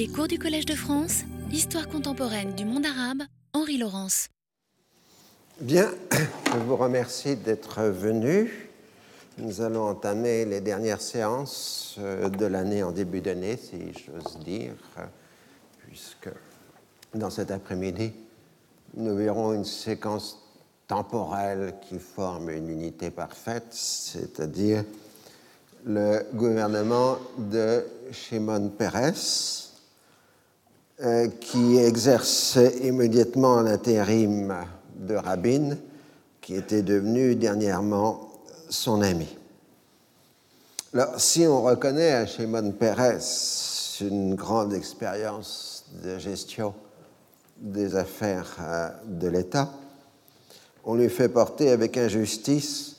Les cours du Collège de France, Histoire contemporaine du monde arabe, Henri Laurence. Bien, je vous remercie d'être venu. Nous allons entamer les dernières séances euh, de l'année en début d'année, si j'ose dire, puisque dans cet après-midi, nous verrons une séquence temporelle qui forme une unité parfaite, c'est-à-dire le gouvernement de Shimon Peres, qui exerce immédiatement l'intérim de Rabin, qui était devenu dernièrement son ami. Alors, si on reconnaît à Shimon Peres une grande expérience de gestion des affaires euh, de l'État, on lui fait porter avec injustice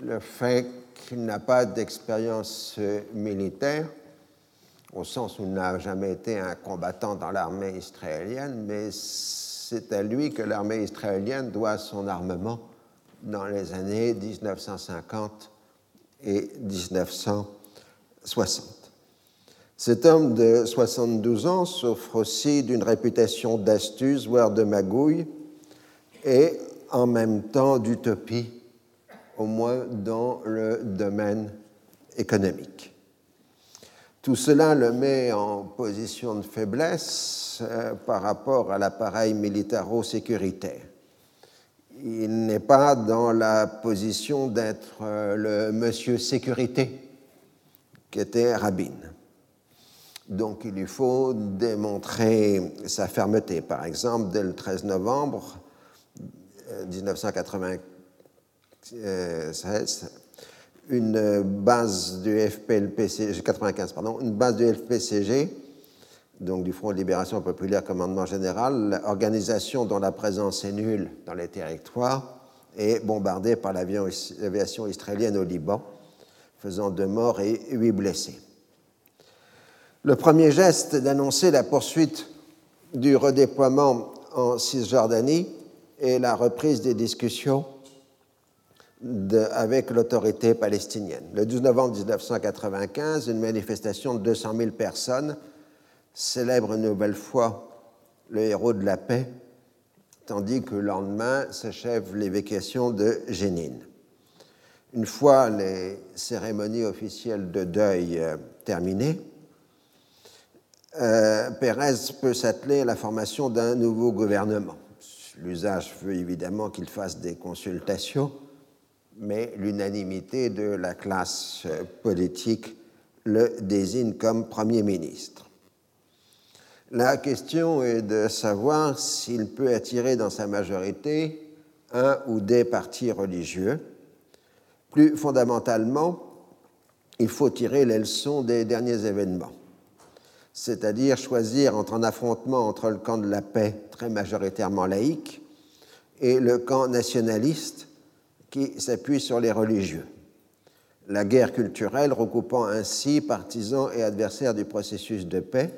le fait qu'il n'a pas d'expérience militaire, au sens où il n'a jamais été un combattant dans l'armée israélienne, mais c'est à lui que l'armée israélienne doit son armement dans les années 1950 et 1960. Cet homme de 72 ans souffre aussi d'une réputation d'astuce, voire de magouille, et en même temps d'utopie, au moins dans le domaine économique. Tout cela le met en position de faiblesse euh, par rapport à l'appareil militaro-sécuritaire il n'est pas dans la position d'être euh, le monsieur sécurité qu'était Rabin. Donc il lui faut démontrer sa fermeté. Par exemple, dès le 13 novembre 1996, euh, une base du FPLPCG, 95, pardon, une base du FPCG donc du Front de libération populaire commandement général, organisation dont la présence est nulle dans les territoires, est bombardée par l'aviation israélienne au Liban, faisant deux morts et huit blessés. Le premier geste d'annoncer la poursuite du redéploiement en Cisjordanie est la reprise des discussions avec l'autorité palestinienne. Le 12 novembre 1995, une manifestation de 200 000 personnes célèbre une nouvelle fois le héros de la paix, tandis que le lendemain s'achève l'évacuation de Jénine. Une fois les cérémonies officielles de deuil euh, terminées, euh, Pérez peut s'atteler à la formation d'un nouveau gouvernement. L'usage veut évidemment qu'il fasse des consultations, mais l'unanimité de la classe euh, politique le désigne comme Premier ministre. La question est de savoir s'il peut attirer dans sa majorité un ou des partis religieux. Plus fondamentalement, il faut tirer les leçons des derniers événements, c'est-à-dire choisir entre un affrontement entre le camp de la paix, très majoritairement laïque, et le camp nationaliste qui s'appuie sur les religieux. La guerre culturelle recoupant ainsi partisans et adversaires du processus de paix,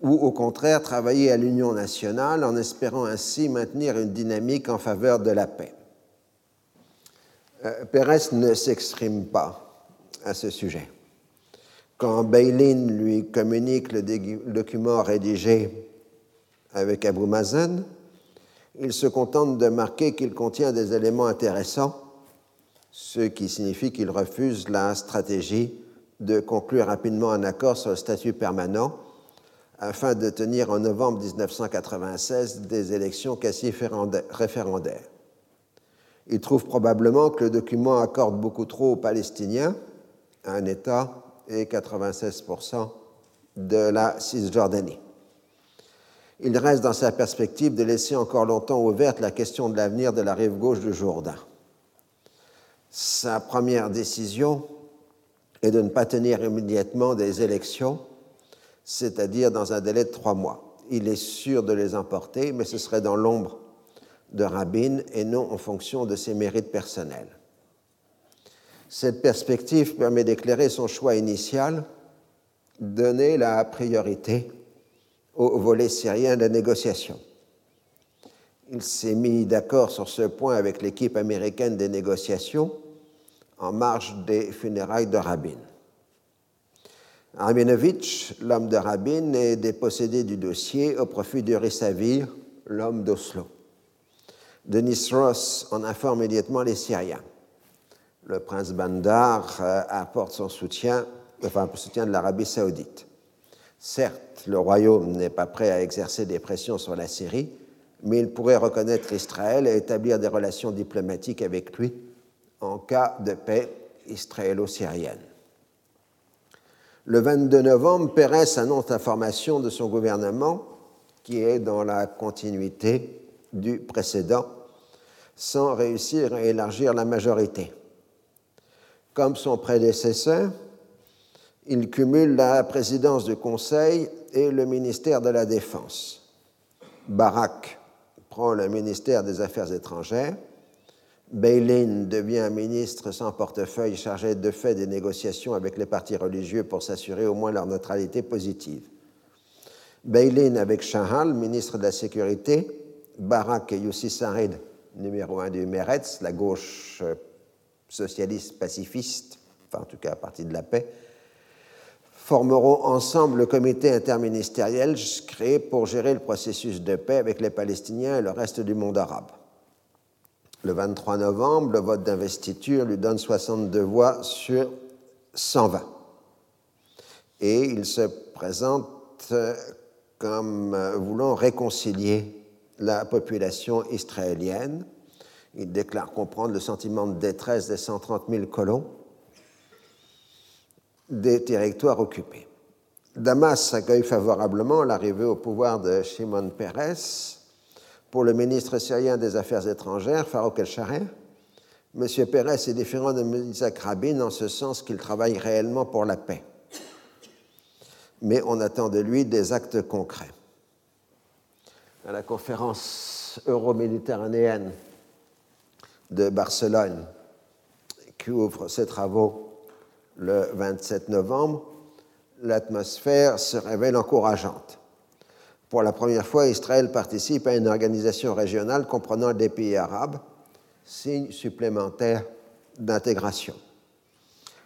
ou au contraire travailler à l'union nationale en espérant ainsi maintenir une dynamique en faveur de la paix. Euh, Pérez ne s'exprime pas à ce sujet. Quand Beilin lui communique le document rédigé avec Abou Mazen, il se contente de marquer qu'il contient des éléments intéressants, ce qui signifie qu'il refuse la stratégie de conclure rapidement un accord sur le statut permanent afin de tenir en novembre 1996 des élections quasi référendaires. Il trouve probablement que le document accorde beaucoup trop aux Palestiniens, un État et 96% de la Cisjordanie. Il reste dans sa perspective de laisser encore longtemps ouverte la question de l'avenir de la rive gauche du Jourdain. Sa première décision est de ne pas tenir immédiatement des élections c'est-à-dire dans un délai de trois mois. Il est sûr de les emporter, mais ce serait dans l'ombre de Rabin et non en fonction de ses mérites personnels. Cette perspective permet d'éclairer son choix initial, donner la priorité au volet syrien de négociation. Il s'est mis d'accord sur ce point avec l'équipe américaine des négociations en marge des funérailles de Rabin. Rabinovitch, l'homme de Rabin, est dépossédé du dossier au profit de Rissavir, l'homme d'Oslo. Denis Ross en informe immédiatement les Syriens. Le prince Bandar euh, apporte son soutien, enfin le soutien de l'Arabie saoudite. Certes, le royaume n'est pas prêt à exercer des pressions sur la Syrie, mais il pourrait reconnaître Israël et établir des relations diplomatiques avec lui en cas de paix israélo-syrienne. Le 22 novembre, Pérez annonce la formation de son gouvernement, qui est dans la continuité du précédent, sans réussir à élargir la majorité. Comme son prédécesseur, il cumule la présidence du Conseil et le ministère de la Défense. Barak prend le ministère des Affaires étrangères. Beilin devient ministre sans portefeuille chargé de fait des négociations avec les partis religieux pour s'assurer au moins leur neutralité positive. Beilin avec Shahal, ministre de la Sécurité, Barak et Yussi Sarid, numéro un du Meretz, la gauche euh, socialiste pacifiste, enfin en tout cas à partir de la paix, formeront ensemble le comité interministériel créé pour gérer le processus de paix avec les Palestiniens et le reste du monde arabe. Le 23 novembre, le vote d'investiture lui donne 62 voix sur 120. Et il se présente comme voulant réconcilier la population israélienne. Il déclare comprendre le sentiment de détresse des 130 000 colons des territoires occupés. Damas accueille favorablement l'arrivée au pouvoir de Shimon Peres. Pour le ministre syrien des Affaires étrangères, Farouk El-Sharer, M. Peres est différent de Isaac Rabin en ce sens qu'il travaille réellement pour la paix. Mais on attend de lui des actes concrets. À la conférence euro-méditerranéenne de Barcelone, qui ouvre ses travaux le 27 novembre, l'atmosphère se révèle encourageante. Pour la première fois, Israël participe à une organisation régionale comprenant des pays arabes, signe supplémentaire d'intégration.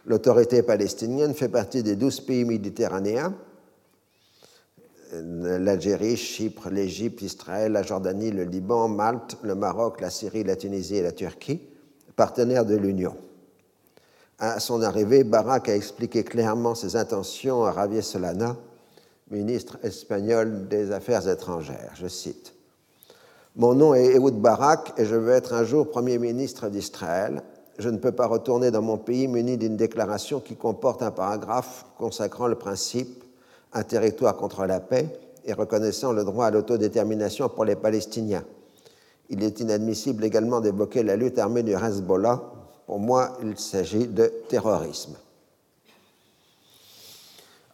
L'autorité palestinienne fait partie des douze pays méditerranéens, l'Algérie, Chypre, l'Égypte, Israël, la Jordanie, le Liban, Malte, le Maroc, la Syrie, la Tunisie et la Turquie, partenaires de l'Union. À son arrivée, Barak a expliqué clairement ses intentions à Javier Solana, ministre espagnol des Affaires étrangères. Je cite Mon nom est Ehud Barak et je veux être un jour Premier ministre d'Israël. Je ne peux pas retourner dans mon pays muni d'une déclaration qui comporte un paragraphe consacrant le principe un territoire contre la paix et reconnaissant le droit à l'autodétermination pour les Palestiniens. Il est inadmissible également d'évoquer la lutte armée du Hezbollah pour moi, il s'agit de terrorisme.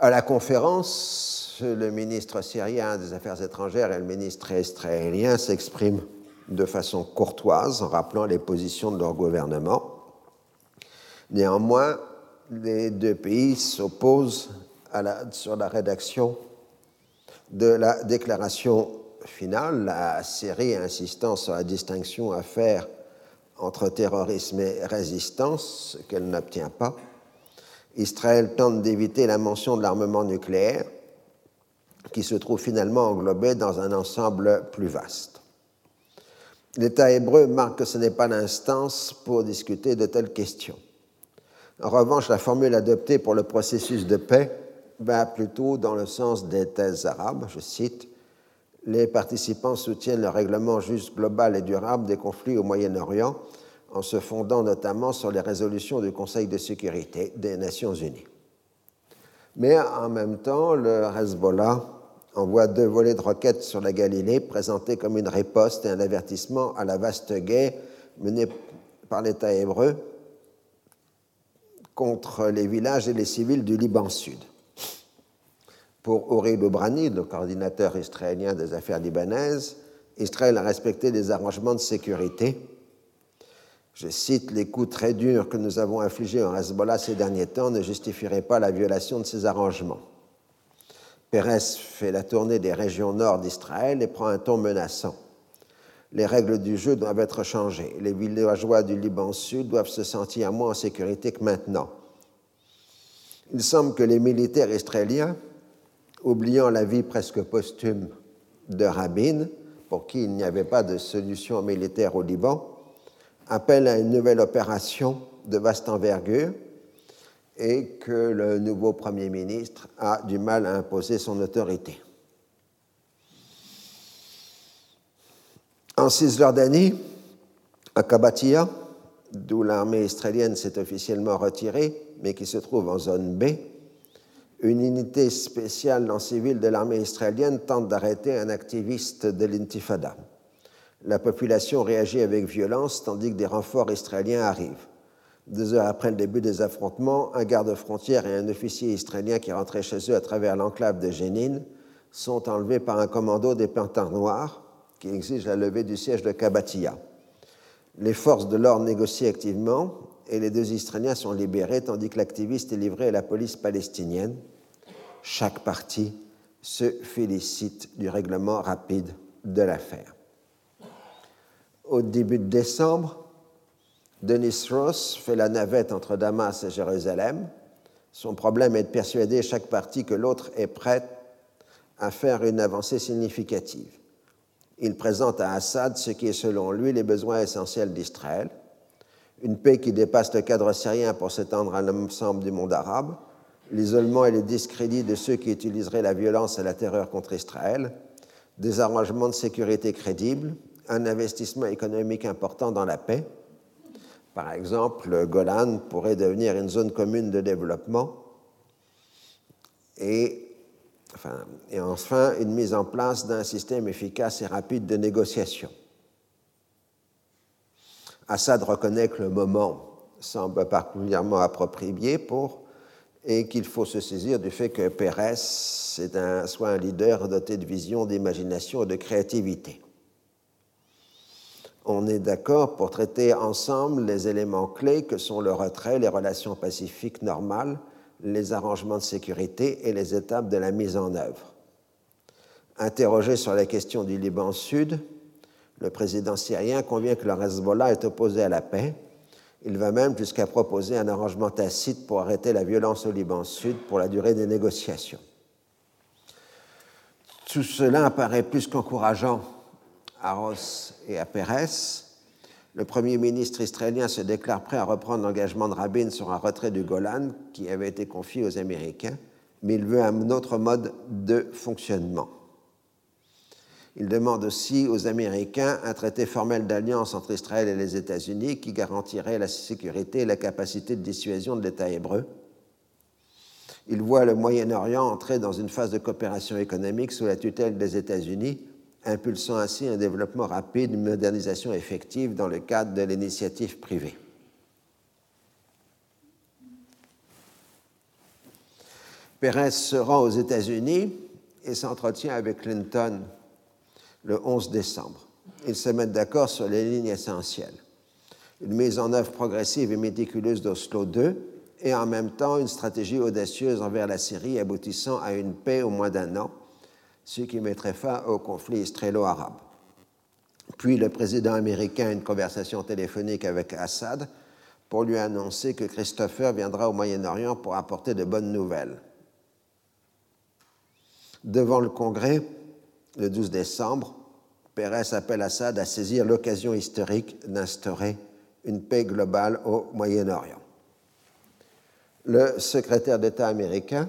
À la conférence, le ministre syrien des Affaires étrangères et le ministre israélien s'expriment de façon courtoise en rappelant les positions de leur gouvernement. Néanmoins, les deux pays s'opposent sur la rédaction de la déclaration finale, la Syrie insistant sur la distinction à faire entre terrorisme et résistance, qu'elle n'obtient pas. Israël tente d'éviter la mention de l'armement nucléaire, qui se trouve finalement englobé dans un ensemble plus vaste. L'État hébreu marque que ce n'est pas l'instance pour discuter de telles questions. En revanche, la formule adoptée pour le processus de paix va plutôt dans le sens des thèses arabes, je cite, les participants soutiennent le règlement juste global et durable des conflits au Moyen-Orient en se fondant notamment sur les résolutions du Conseil de sécurité des Nations Unies. Mais en même temps, le Hezbollah envoie deux volets de roquettes sur la Galilée, présentés comme une riposte et un avertissement à la vaste guerre menée par l'État hébreu contre les villages et les civils du Liban Sud. Pour Uri Loubrani, le coordinateur israélien des affaires libanaises, Israël a respecté des arrangements de sécurité. Je cite Les coups très durs que nous avons infligés en Hezbollah ces derniers temps ne justifieraient pas la violation de ces arrangements. Pérez fait la tournée des régions nord d'Israël et prend un ton menaçant. Les règles du jeu doivent être changées. Les villageois du Liban Sud doivent se sentir moins en sécurité que maintenant. Il semble que les militaires israéliens, oubliant la vie presque posthume de Rabin, pour qui il n'y avait pas de solution militaire au Liban, appellent à une nouvelle opération de vaste envergure et que le nouveau Premier ministre a du mal à imposer son autorité. En Cisjordanie, à Kabatia, d'où l'armée israélienne s'est officiellement retirée, mais qui se trouve en zone B, une unité spéciale en civil de l'armée israélienne tente d'arrêter un activiste de l'intifada. La population réagit avec violence tandis que des renforts israéliens arrivent. Deux heures après le début des affrontements, un garde-frontière et un officier israélien qui rentraient chez eux à travers l'enclave de Jénine sont enlevés par un commando des Panthères Noirs qui exige la levée du siège de Kabatia. Les forces de l'ordre négocient activement et les deux Israéliens sont libérés tandis que l'activiste est livré à la police palestinienne. Chaque partie se félicite du règlement rapide de l'affaire. Au début de décembre, Denis Ross fait la navette entre Damas et Jérusalem. Son problème est de persuader chaque partie que l'autre est prête à faire une avancée significative. Il présente à Assad ce qui est selon lui les besoins essentiels d'Israël, une paix qui dépasse le cadre syrien pour s'étendre à l'ensemble du monde arabe, l'isolement et le discrédit de ceux qui utiliseraient la violence et la terreur contre Israël, des arrangements de sécurité crédibles, un investissement économique important dans la paix, par exemple, le Golan pourrait devenir une zone commune de développement et, enfin, une mise en place d'un système efficace et rapide de négociation. Assad reconnaît que le moment semble particulièrement approprié pour et qu'il faut se saisir du fait que Pérez un, soit un leader doté de vision, d'imagination et de créativité on est d'accord pour traiter ensemble les éléments clés que sont le retrait, les relations pacifiques normales, les arrangements de sécurité et les étapes de la mise en œuvre. Interrogé sur la question du Liban Sud, le président syrien convient que le Hezbollah est opposé à la paix. Il va même jusqu'à proposer un arrangement tacite pour arrêter la violence au Liban Sud pour la durée des négociations. Tout cela apparaît plus qu'encourageant à Ross et à Pérez, le Premier ministre israélien se déclare prêt à reprendre l'engagement de Rabin sur un retrait du Golan qui avait été confié aux Américains, mais il veut un autre mode de fonctionnement. Il demande aussi aux Américains un traité formel d'alliance entre Israël et les États-Unis qui garantirait la sécurité et la capacité de dissuasion de l'État hébreu. Il voit le Moyen-Orient entrer dans une phase de coopération économique sous la tutelle des États-Unis impulsant ainsi un développement rapide, une modernisation effective dans le cadre de l'initiative privée. Pérez se rend aux États-Unis et s'entretient avec Clinton le 11 décembre. Ils se mettent d'accord sur les lignes essentielles. Une mise en œuvre progressive et méticuleuse d'Oslo II et en même temps une stratégie audacieuse envers la Syrie aboutissant à une paix au moins d'un an ce qui mettrait fin au conflit israélo-arabe. Puis le président américain a une conversation téléphonique avec Assad pour lui annoncer que Christopher viendra au Moyen-Orient pour apporter de bonnes nouvelles. Devant le Congrès, le 12 décembre, Pérez appelle Assad à saisir l'occasion historique d'instaurer une paix globale au Moyen-Orient. Le secrétaire d'État américain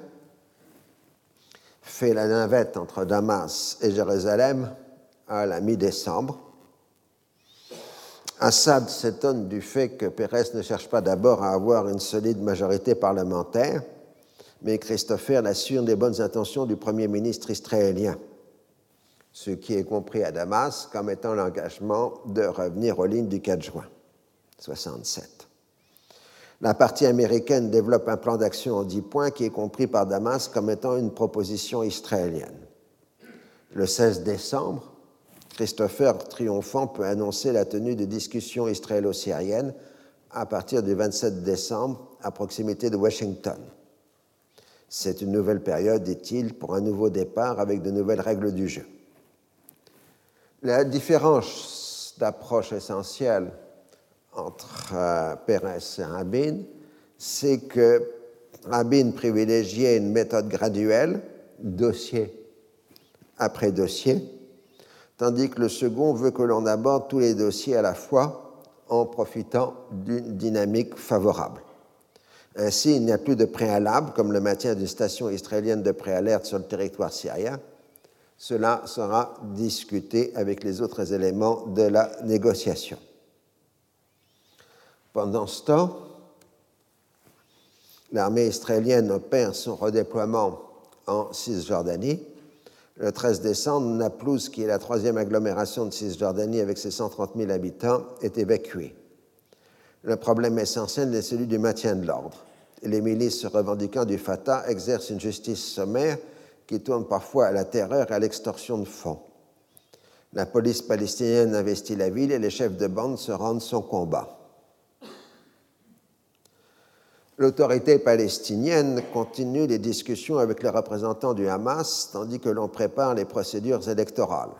fait la navette entre Damas et Jérusalem à la mi-décembre. Assad s'étonne du fait que Pérez ne cherche pas d'abord à avoir une solide majorité parlementaire, mais Christopher l'assure des bonnes intentions du Premier ministre israélien, ce qui est compris à Damas comme étant l'engagement de revenir aux lignes du 4 juin 67. La partie américaine développe un plan d'action en dix points qui est compris par Damas comme étant une proposition israélienne. Le 16 décembre, Christopher triomphant peut annoncer la tenue de discussions israélo-syriennes à partir du 27 décembre à proximité de Washington. C'est une nouvelle période, dit-il, pour un nouveau départ avec de nouvelles règles du jeu. La différence d'approche essentielle entre euh, Pérez et Rabin, c'est que Rabin privilégiait une méthode graduelle, dossier après dossier, tandis que le second veut que l'on aborde tous les dossiers à la fois en profitant d'une dynamique favorable. Ainsi, il n'y a plus de préalable, comme le maintien d'une station israélienne de préalerte sur le territoire syrien. Cela sera discuté avec les autres éléments de la négociation. Pendant ce temps, l'armée israélienne opère son redéploiement en Cisjordanie. Le 13 décembre, Naplouse, qui est la troisième agglomération de Cisjordanie avec ses 130 000 habitants, est évacuée. Le problème essentiel est celui du maintien de l'ordre. Les milices revendiquant du Fatah exercent une justice sommaire qui tourne parfois à la terreur et à l'extorsion de fonds. La police palestinienne investit la ville et les chefs de bande se rendent son combat. L'autorité palestinienne continue les discussions avec les représentants du Hamas tandis que l'on prépare les procédures électorales.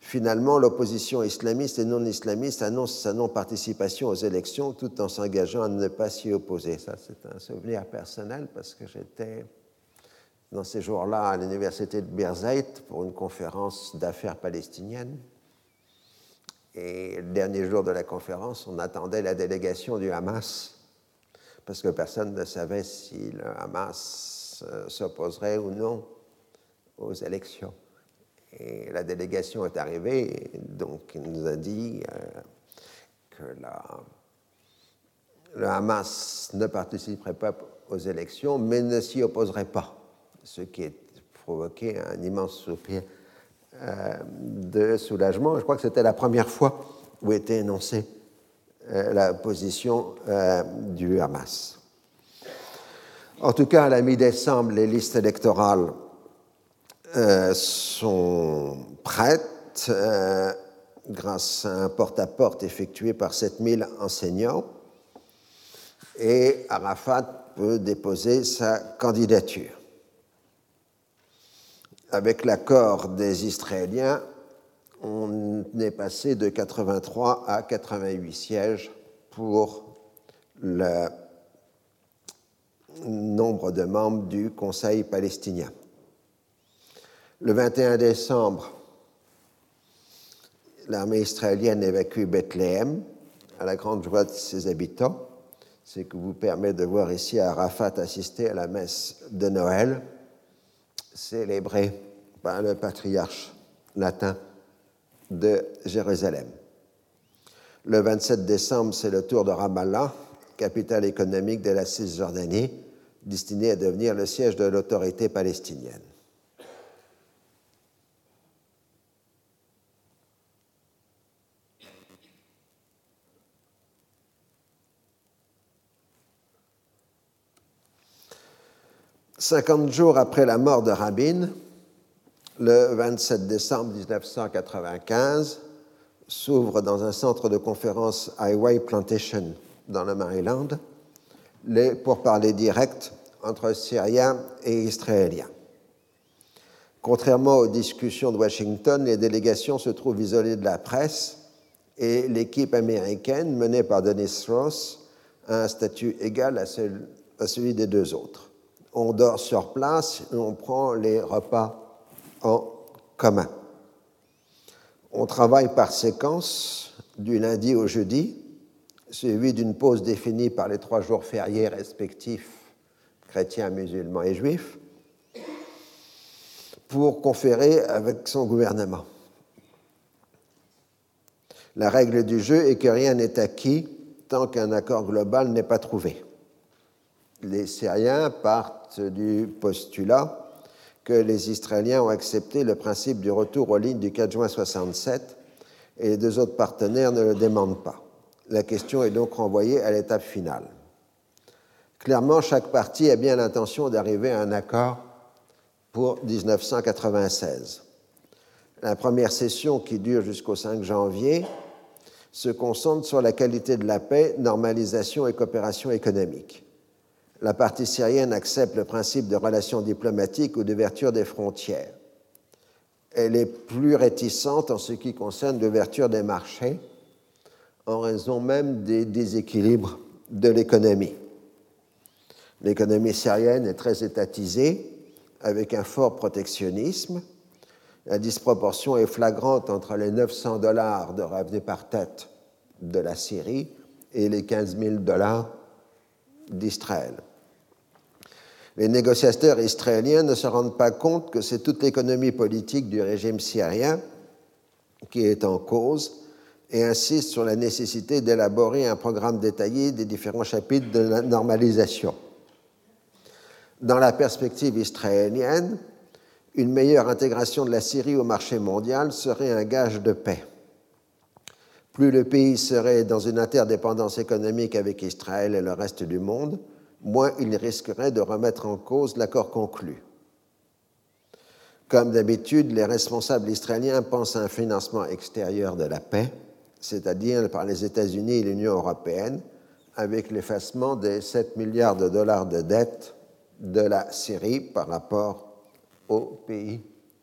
Finalement, l'opposition islamiste et non islamiste annonce sa non-participation aux élections tout en s'engageant à ne pas s'y opposer. Ça, c'est un souvenir personnel parce que j'étais dans ces jours-là à l'université de Birzeit pour une conférence d'affaires palestiniennes. Et le dernier jour de la conférence, on attendait la délégation du Hamas parce que personne ne savait si le Hamas euh, s'opposerait ou non aux élections. Et la délégation est arrivée, donc il nous a dit euh, que le Hamas ne participerait pas aux élections, mais ne s'y opposerait pas, ce qui a provoqué un immense soupir euh, de soulagement. Je crois que c'était la première fois où était énoncée euh, la position euh, du Hamas. En tout cas, à la mi-décembre, les listes électorales sont prêtes grâce à un porte-à-porte effectué par 7000 enseignants et Arafat peut déposer sa candidature. Avec l'accord des Israéliens, on est passé de 83 à 88 sièges pour le nombre de membres du Conseil palestinien. Le 21 décembre, l'armée israélienne évacue Bethléem à la grande joie de ses habitants. Ce qui vous permet de voir ici Arafat assister à la messe de Noël célébrée par le patriarche latin de Jérusalem. Le 27 décembre, c'est le tour de Ramallah, capitale économique de la Cisjordanie, destinée à devenir le siège de l'autorité palestinienne. Cinquante jours après la mort de Rabin, le 27 décembre 1995, s'ouvre dans un centre de conférence Highway Plantation dans le Maryland les pourparlers directs entre Syriens et Israéliens. Contrairement aux discussions de Washington, les délégations se trouvent isolées de la presse et l'équipe américaine, menée par Dennis Ross, a un statut égal à celui des deux autres. On dort sur place et on prend les repas en commun. On travaille par séquence du lundi au jeudi, suivi d'une pause définie par les trois jours fériés respectifs chrétiens, musulmans et juifs, pour conférer avec son gouvernement. La règle du jeu est que rien n'est acquis tant qu'un accord global n'est pas trouvé. Les Syriens partent du postulat que les Israéliens ont accepté le principe du retour aux lignes du 4 juin 67 et les deux autres partenaires ne le demandent pas. La question est donc renvoyée à l'étape finale. Clairement, chaque partie a bien l'intention d'arriver à un accord pour 1996. La première session, qui dure jusqu'au 5 janvier, se concentre sur la qualité de la paix, normalisation et coopération économique la partie syrienne accepte le principe de relations diplomatiques ou d'ouverture des frontières. Elle est plus réticente en ce qui concerne l'ouverture des marchés, en raison même des déséquilibres de l'économie. L'économie syrienne est très étatisée, avec un fort protectionnisme. La disproportion est flagrante entre les 900 dollars de revenus par tête de la Syrie et les 15 000 dollars d'Israël. Les négociateurs israéliens ne se rendent pas compte que c'est toute l'économie politique du régime syrien qui est en cause et insistent sur la nécessité d'élaborer un programme détaillé des différents chapitres de la normalisation. Dans la perspective israélienne, une meilleure intégration de la Syrie au marché mondial serait un gage de paix. Plus le pays serait dans une interdépendance économique avec Israël et le reste du monde, moins il risquerait de remettre en cause l'accord conclu. Comme d'habitude, les responsables israéliens pensent à un financement extérieur de la paix, c'est-à-dire par les États-Unis et l'Union européenne, avec l'effacement des 7 milliards de dollars de dettes de la Syrie par rapport aux pays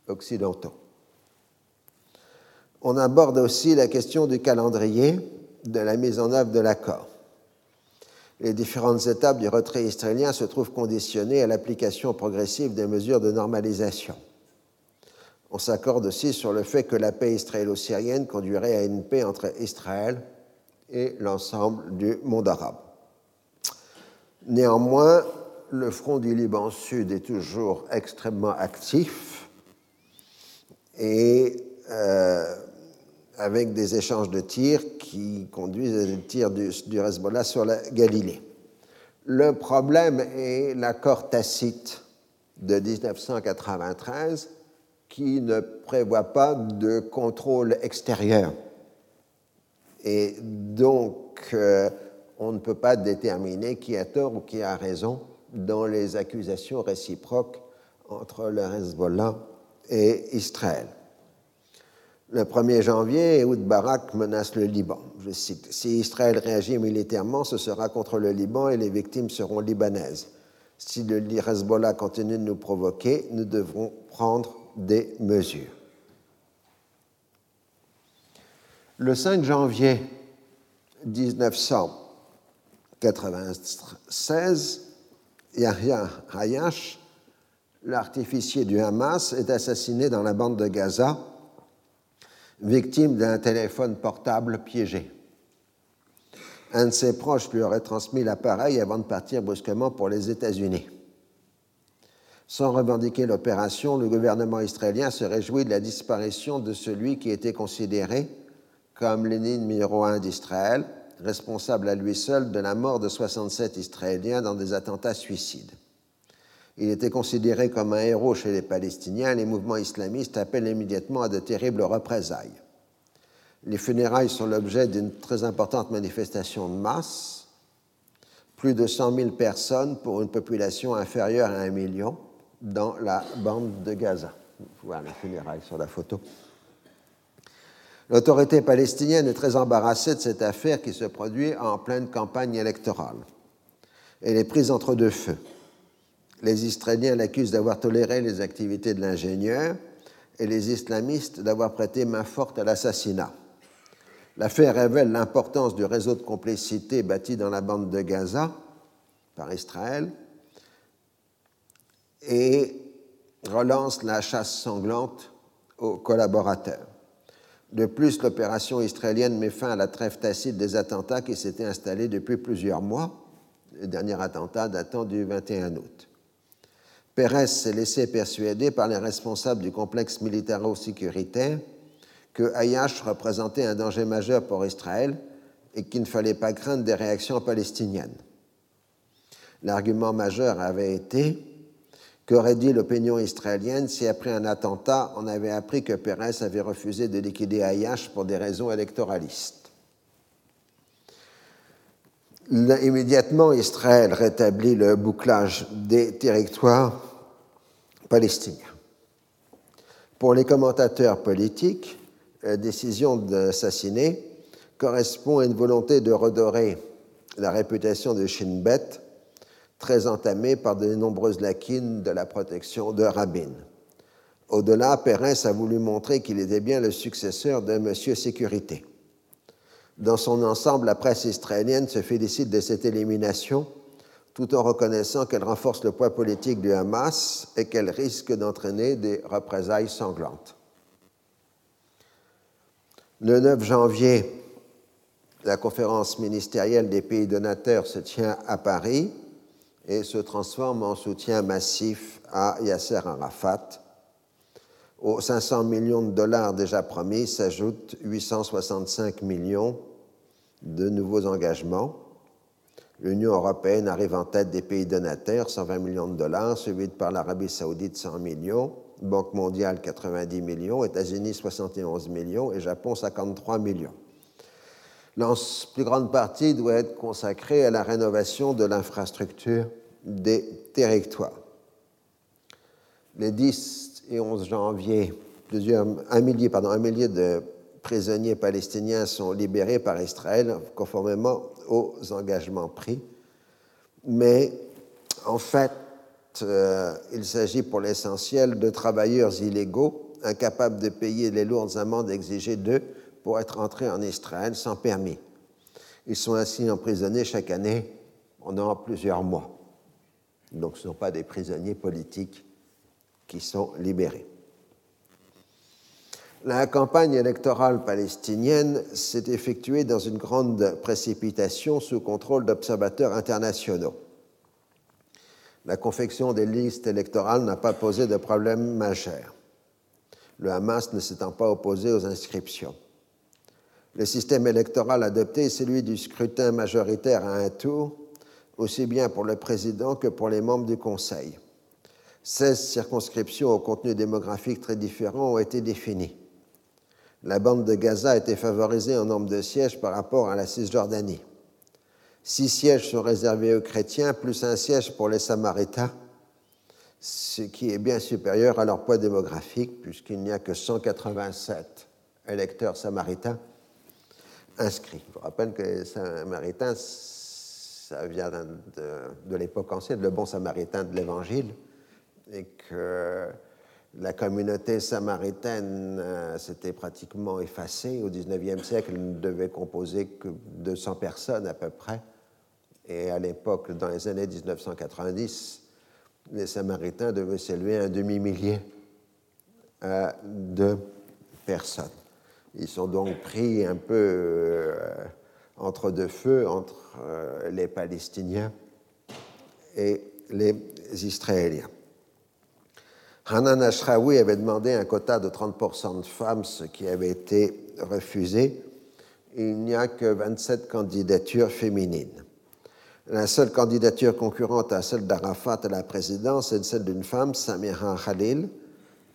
occidentaux. On aborde aussi la question du calendrier de la mise en œuvre de l'accord. Les différentes étapes du retrait israélien se trouvent conditionnées à l'application progressive des mesures de normalisation. On s'accorde aussi sur le fait que la paix israélo-syrienne conduirait à une paix entre Israël et l'ensemble du monde arabe. Néanmoins, le front du Liban Sud est toujours extrêmement actif et euh, avec des échanges de tirs qui conduisent à des tirs du, du Hezbollah sur la Galilée. Le problème est l'accord tacite de 1993 qui ne prévoit pas de contrôle extérieur. Et donc, euh, on ne peut pas déterminer qui a tort ou qui a raison dans les accusations réciproques entre le Hezbollah et Israël. Le 1er janvier, Ehud Barak menace le Liban. Je cite Si Israël réagit militairement, ce sera contre le Liban et les victimes seront libanaises. Si le Hezbollah continue de nous provoquer, nous devrons prendre des mesures. Le 5 janvier 1996, Yahya Hayash, l'artificier du Hamas, est assassiné dans la bande de Gaza, victime d'un téléphone portable piégé. Un de ses proches lui aurait transmis l'appareil avant de partir brusquement pour les États-Unis. Sans revendiquer l'opération, le gouvernement israélien se réjouit de la disparition de celui qui était considéré comme l'ennemi numéro un d'Israël, responsable à lui seul de la mort de 67 Israéliens dans des attentats suicides. Il était considéré comme un héros chez les Palestiniens les mouvements islamistes appellent immédiatement à de terribles représailles. Les funérailles sont l'objet d'une très importante manifestation de masse, plus de 100 000 personnes pour une population inférieure à un million, dans la bande de Gaza. Les funérailles sur la photo. L'autorité palestinienne est très embarrassée de cette affaire qui se produit en pleine campagne électorale. Elle est prise entre deux feux. Les Israéliens l'accusent d'avoir toléré les activités de l'ingénieur et les islamistes d'avoir prêté main forte à l'assassinat. L'affaire révèle l'importance du réseau de complicité bâti dans la bande de Gaza par Israël et relance la chasse sanglante aux collaborateurs. De plus, l'opération israélienne met fin à la trêve tacite des attentats qui s'étaient installés depuis plusieurs mois, le dernier attentat datant du 21 août. Pérez s'est laissé persuader par les responsables du complexe militaro-sécuritaire que Ayash représentait un danger majeur pour Israël et qu'il ne fallait pas craindre des réactions palestiniennes. L'argument majeur avait été Qu'aurait dit l'opinion israélienne si, après un attentat, on avait appris que Pérez avait refusé de liquider Ayash pour des raisons électoralistes? Immédiatement, Israël rétablit le bouclage des territoires palestiniens. Pour les commentateurs politiques, la décision d'assassiner correspond à une volonté de redorer la réputation de Shin Bet très entamé par de nombreuses lacunes de la protection de Rabin. Au-delà, Pérez a voulu montrer qu'il était bien le successeur de Monsieur Sécurité. Dans son ensemble, la presse israélienne se félicite de cette élimination, tout en reconnaissant qu'elle renforce le poids politique du Hamas et qu'elle risque d'entraîner des représailles sanglantes. Le 9 janvier, la conférence ministérielle des pays donateurs se tient à Paris et se transforme en soutien massif à Yasser Arafat. Aux 500 millions de dollars déjà promis s'ajoutent 865 millions de nouveaux engagements. L'Union européenne arrive en tête des pays donataires, 120 millions de dollars, suivie par l'Arabie saoudite, 100 millions, Banque mondiale, 90 millions, États-Unis, 71 millions et Japon, 53 millions. La plus grande partie doit être consacrée à la rénovation de l'infrastructure des territoires. Les 10 et 11 janvier, plusieurs, un, millier, pardon, un millier de prisonniers palestiniens sont libérés par Israël conformément aux engagements pris. Mais en fait, euh, il s'agit pour l'essentiel de travailleurs illégaux incapables de payer les lourdes amendes exigées d'eux pour être entrés en Israël sans permis. Ils sont ainsi emprisonnés chaque année pendant plusieurs mois. Donc ce ne sont pas des prisonniers politiques qui sont libérés. La campagne électorale palestinienne s'est effectuée dans une grande précipitation sous contrôle d'observateurs internationaux. La confection des listes électorales n'a pas posé de problème majeur, le Hamas ne s'étant pas opposé aux inscriptions. Le système électoral adopté est celui du scrutin majoritaire à un tour, aussi bien pour le président que pour les membres du Conseil. 16 circonscriptions au contenu démographique très différent ont été définies la bande de Gaza a été favorisée en nombre de sièges par rapport à la Cisjordanie. Six sièges sont réservés aux chrétiens, plus un siège pour les Samaritains, ce qui est bien supérieur à leur poids démographique, puisqu'il n'y a que 187 électeurs samaritains inscrits. Je vous rappelle que les Samaritains, ça vient de, de l'époque ancienne, le bon Samaritain de l'Évangile, et que la communauté samaritaine euh, s'était pratiquement effacée. Au XIXe siècle, elle ne devait composer que 200 personnes à peu près. Et à l'époque, dans les années 1990, les Samaritains devaient s'élever un demi-millier euh, de personnes. Ils sont donc pris un peu euh, entre deux feux, entre les Palestiniens et les Israéliens. Hanan Ashraoui avait demandé un quota de 30% de femmes, ce qui avait été refusé. Il n'y a que 27 candidatures féminines. La seule candidature concurrente à celle d'Arafat à la présidence est celle d'une femme, Samira Khalil,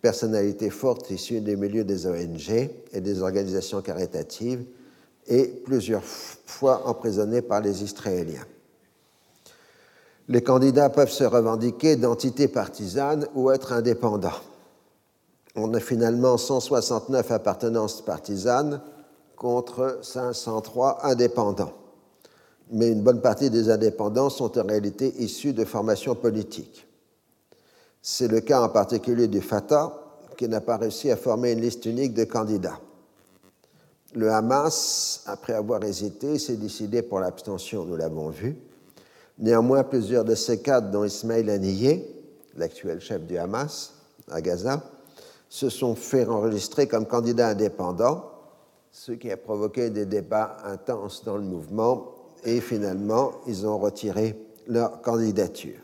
personnalité forte issue des milieux des ONG et des organisations caritatives, et plusieurs fois emprisonnée par les Israéliens les candidats peuvent se revendiquer d'entités partisanes ou être indépendants. On a finalement 169 appartenances partisanes contre 503 indépendants. Mais une bonne partie des indépendants sont en réalité issus de formations politiques. C'est le cas en particulier du Fatah, qui n'a pas réussi à former une liste unique de candidats. Le Hamas, après avoir hésité, s'est décidé pour l'abstention, nous l'avons vu. Néanmoins, plusieurs de ces cadres, dont Ismail Haniyeh, l'actuel chef du Hamas à Gaza, se sont fait enregistrer comme candidats indépendants, ce qui a provoqué des débats intenses dans le mouvement, et finalement, ils ont retiré leur candidature.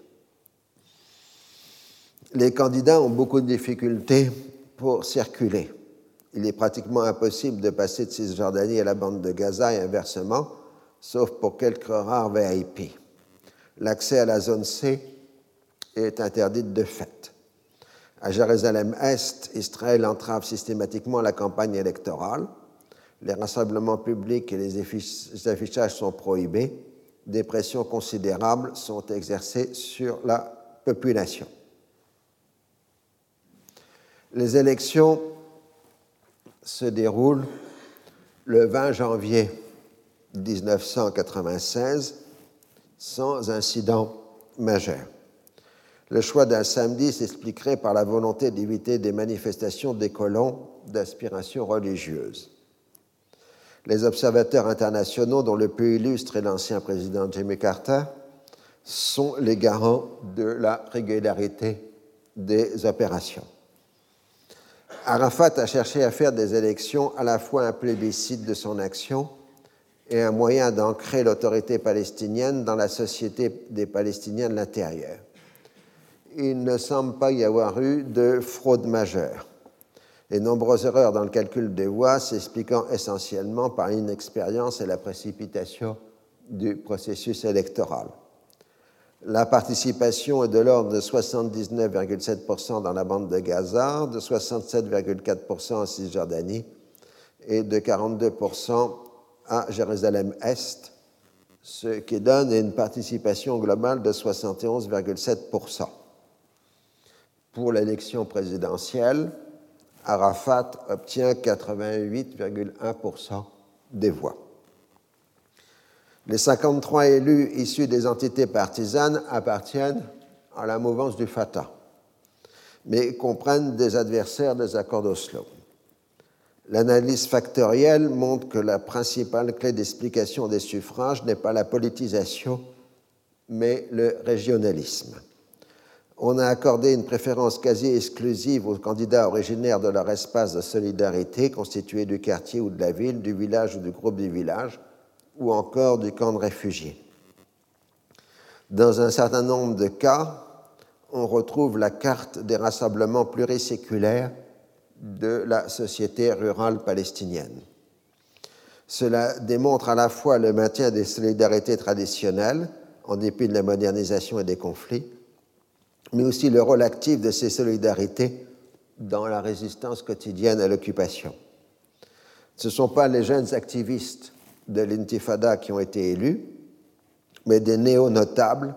Les candidats ont beaucoup de difficultés pour circuler. Il est pratiquement impossible de passer de Cisjordanie à la bande de Gaza et inversement, sauf pour quelques rares VIP l'accès à la zone C est interdit de fait. À Jérusalem-Est, Israël entrave systématiquement la campagne électorale. Les rassemblements publics et les affichages sont prohibés. Des pressions considérables sont exercées sur la population. Les élections se déroulent le 20 janvier 1996 sans incident majeur. Le choix d'un samedi s'expliquerait par la volonté d'éviter des manifestations des colons d'aspiration religieuse. Les observateurs internationaux, dont le plus illustre est l'ancien président Jimmy Carter, sont les garants de la régularité des opérations. Arafat a cherché à faire des élections à la fois un plébiscite de son action et un moyen d'ancrer l'autorité palestinienne dans la société des Palestiniens de l'intérieur. Il ne semble pas y avoir eu de fraude majeure. Les nombreuses erreurs dans le calcul des voix s'expliquant essentiellement par l'inexpérience et la précipitation du processus électoral. La participation est de l'ordre de 79,7% dans la bande de Gaza, de 67,4% en Cisjordanie et de 42% à Jérusalem-Est, ce qui donne une participation globale de 71,7%. Pour l'élection présidentielle, Arafat obtient 88,1% des voix. Les 53 élus issus des entités partisanes appartiennent à la mouvance du Fatah, mais comprennent des adversaires des accords d'Oslo. L'analyse factorielle montre que la principale clé d'explication des suffrages n'est pas la politisation, mais le régionalisme. On a accordé une préférence quasi exclusive aux candidats originaires de leur espace de solidarité, constitué du quartier ou de la ville, du village ou du groupe du village, ou encore du camp de réfugiés. Dans un certain nombre de cas, on retrouve la carte des rassemblements pluriséculaires de la société rurale palestinienne. Cela démontre à la fois le maintien des solidarités traditionnelles, en dépit de la modernisation et des conflits, mais aussi le rôle actif de ces solidarités dans la résistance quotidienne à l'occupation. Ce ne sont pas les jeunes activistes de l'intifada qui ont été élus, mais des néo-notables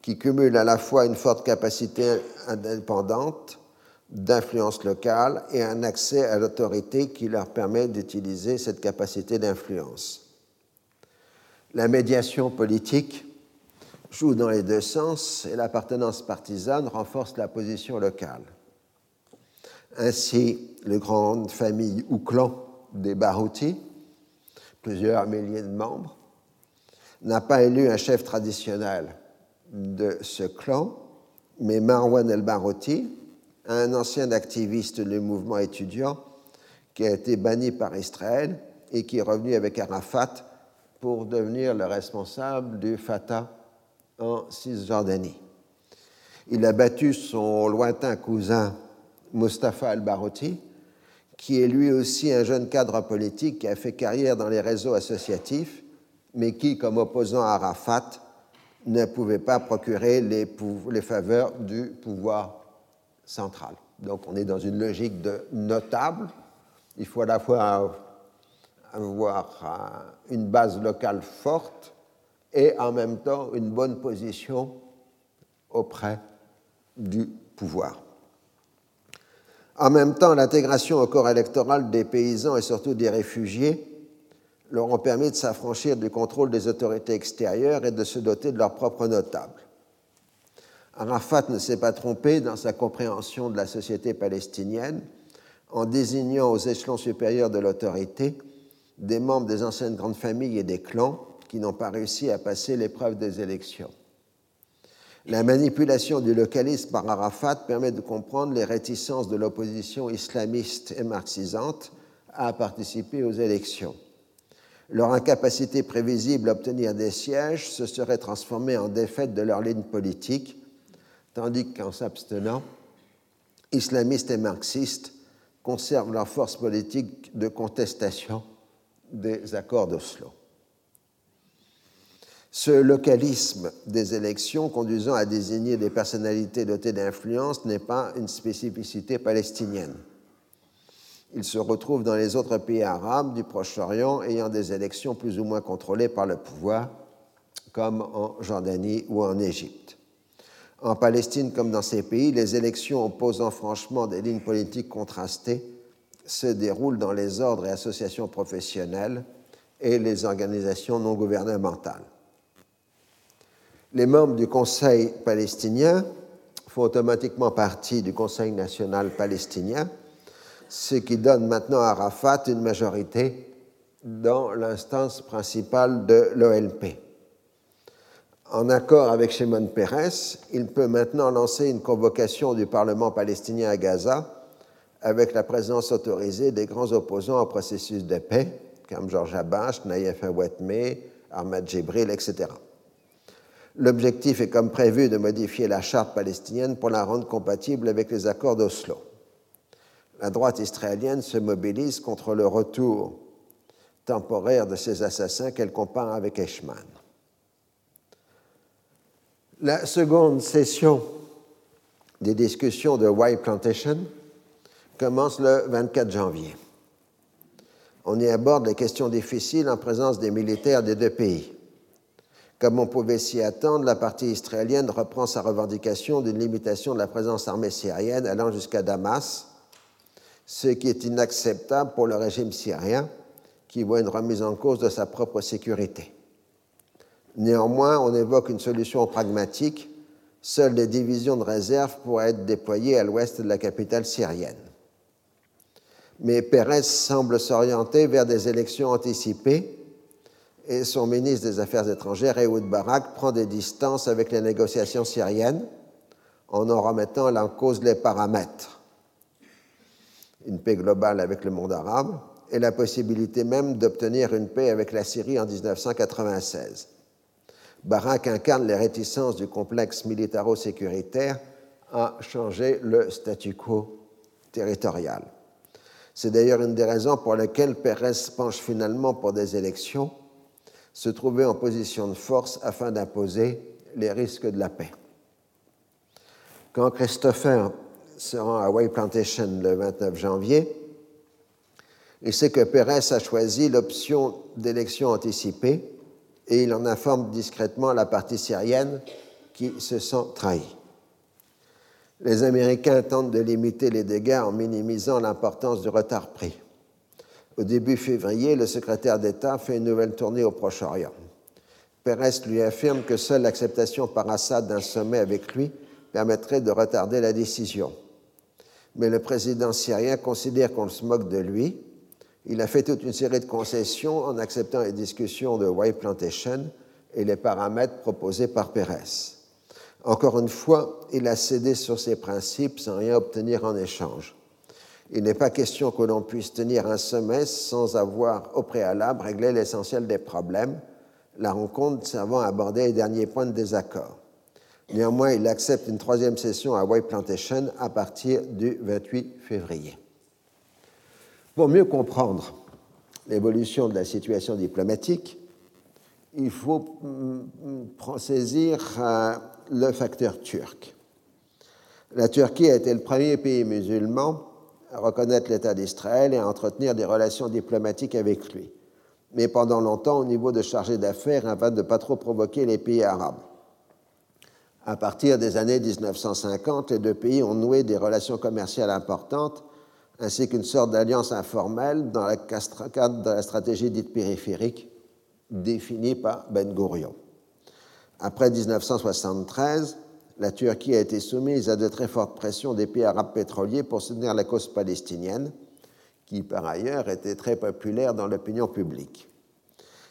qui cumulent à la fois une forte capacité indépendante d'influence locale et un accès à l'autorité qui leur permet d'utiliser cette capacité d'influence. La médiation politique joue dans les deux sens et l'appartenance partisane renforce la position locale. Ainsi, les grandes familles ou clans des Barouti plusieurs milliers de membres, n'a pas élu un chef traditionnel de ce clan, mais Marwan el-Barouti, un ancien activiste du mouvement étudiant qui a été banni par Israël et qui est revenu avec Arafat pour devenir le responsable du Fatah en Cisjordanie. Il a battu son lointain cousin Mustafa al-Barouti qui est lui aussi un jeune cadre politique qui a fait carrière dans les réseaux associatifs, mais qui, comme opposant à Arafat, ne pouvait pas procurer les, les faveurs du pouvoir Donc on est dans une logique de notable. Il faut à la fois avoir une base locale forte et en même temps une bonne position auprès du pouvoir. En même temps, l'intégration au corps électoral des paysans et surtout des réfugiés leur ont permis de s'affranchir du contrôle des autorités extérieures et de se doter de leurs propres notables. Arafat ne s'est pas trompé dans sa compréhension de la société palestinienne en désignant aux échelons supérieurs de l'autorité des membres des anciennes grandes familles et des clans qui n'ont pas réussi à passer l'épreuve des élections. La manipulation du localisme par Arafat permet de comprendre les réticences de l'opposition islamiste et marxisante à participer aux élections. Leur incapacité prévisible à obtenir des sièges se serait transformée en défaite de leur ligne politique, tandis qu'en s'abstenant, islamistes et marxistes conservent leur force politique de contestation des accords d'Oslo. Ce localisme des élections conduisant à désigner des personnalités dotées d'influence n'est pas une spécificité palestinienne. Il se retrouve dans les autres pays arabes du Proche-Orient ayant des élections plus ou moins contrôlées par le pouvoir, comme en Jordanie ou en Égypte. En Palestine comme dans ces pays, les élections opposant franchement des lignes politiques contrastées se déroulent dans les ordres et associations professionnelles et les organisations non gouvernementales les membres du Conseil palestinien font automatiquement partie du Conseil national palestinien, ce qui donne maintenant à Arafat une majorité dans l'instance principale de l'OLP. En accord avec Shimon Peres, il peut maintenant lancer une convocation du Parlement palestinien à Gaza avec la présence autorisée des grands opposants au processus de paix, comme Georges Abbas, Naïef Awetme, Ahmad Jibril, etc. L'objectif est comme prévu de modifier la charte palestinienne pour la rendre compatible avec les accords d'Oslo. La droite israélienne se mobilise contre le retour temporaire de ces assassins qu'elle compare avec Eichmann. La seconde session des discussions de White Plantation commence le 24 janvier. On y aborde les questions difficiles en présence des militaires des deux pays. Comme on pouvait s'y attendre, la partie israélienne reprend sa revendication d'une limitation de la présence armée syrienne allant jusqu'à Damas, ce qui est inacceptable pour le régime syrien qui voit une remise en cause de sa propre sécurité. Néanmoins, on évoque une solution pragmatique. Seules des divisions de réserve pourraient être déployées à l'ouest de la capitale syrienne. Mais Pérez semble s'orienter vers des élections anticipées et son ministre des Affaires étrangères, Ehud Barak, prend des distances avec les négociations syriennes en en remettant en cause les paramètres. Une paix globale avec le monde arabe et la possibilité même d'obtenir une paix avec la Syrie en 1996. Barak incarne les réticences du complexe militaro-sécuritaire à changer le statu quo territorial. C'est d'ailleurs une des raisons pour lesquelles Pérez penche finalement pour des élections se trouver en position de force afin d'imposer les risques de la paix. Quand Christopher se rend à Way Plantation le 29 janvier, il sait que Pérez a choisi l'option d'élection anticipée et il en informe discrètement la partie syrienne qui se sent trahie. Les Américains tentent de limiter les dégâts en minimisant l'importance du retard pris. Au début février, le secrétaire d'État fait une nouvelle tournée au Proche-Orient. Pérez lui affirme que seule l'acceptation par Assad d'un sommet avec lui permettrait de retarder la décision. Mais le président syrien considère qu'on se moque de lui. Il a fait toute une série de concessions en acceptant les discussions de White Plantation et les paramètres proposés par Pérez. Encore une fois, il a cédé sur ses principes sans rien obtenir en échange. Il n'est pas question que l'on puisse tenir un sommet sans avoir au préalable réglé l'essentiel des problèmes, la rencontre servant à aborder les derniers points de désaccord. Néanmoins, il accepte une troisième session à White Plantation à partir du 28 février. Pour mieux comprendre l'évolution de la situation diplomatique, il faut mm, saisir euh, le facteur turc. La Turquie a été le premier pays musulman à reconnaître l'État d'Israël et à entretenir des relations diplomatiques avec lui. Mais pendant longtemps, au niveau de chargé d'affaires, afin de ne pas trop provoquer les pays arabes. À partir des années 1950, les deux pays ont noué des relations commerciales importantes, ainsi qu'une sorte d'alliance informelle dans le cadre de la stratégie dite périphérique définie par Ben Gurion. Après 1973, la Turquie a été soumise à de très fortes pressions des pays arabes pétroliers pour soutenir la cause palestinienne, qui par ailleurs était très populaire dans l'opinion publique.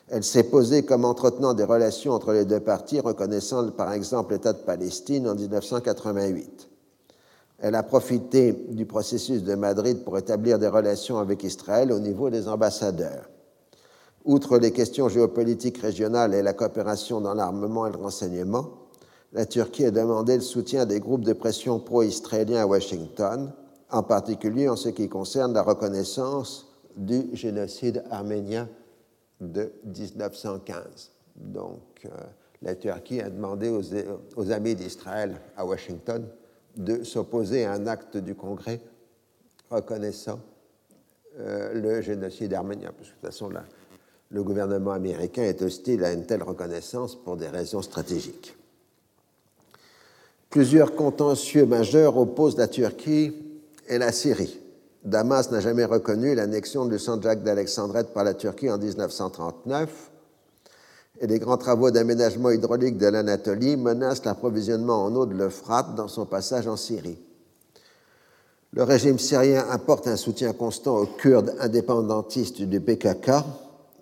Elle s'est posée comme entretenant des relations entre les deux parties, reconnaissant par exemple l'État de Palestine en 1988. Elle a profité du processus de Madrid pour établir des relations avec Israël au niveau des ambassadeurs. Outre les questions géopolitiques régionales et la coopération dans l'armement et le renseignement, la Turquie a demandé le soutien des groupes de pression pro-israéliens à Washington, en particulier en ce qui concerne la reconnaissance du génocide arménien de 1915. Donc, euh, la Turquie a demandé aux, amis d'Israël à Washington de s'opposer à un acte du Congrès reconnaissant euh, le génocide arménien, de toute façon, le gouvernement américain est hostile à une telle reconnaissance pour des raisons stratégiques. Plusieurs contentieux majeurs opposent la Turquie et la Syrie. Damas n'a jamais reconnu l'annexion du Saint-Jacques d'Alexandrette par la Turquie en 1939 et les grands travaux d'aménagement hydraulique de l'Anatolie menacent l'approvisionnement en eau de l'Euphrate dans son passage en Syrie. Le régime syrien apporte un soutien constant aux Kurdes indépendantistes du PKK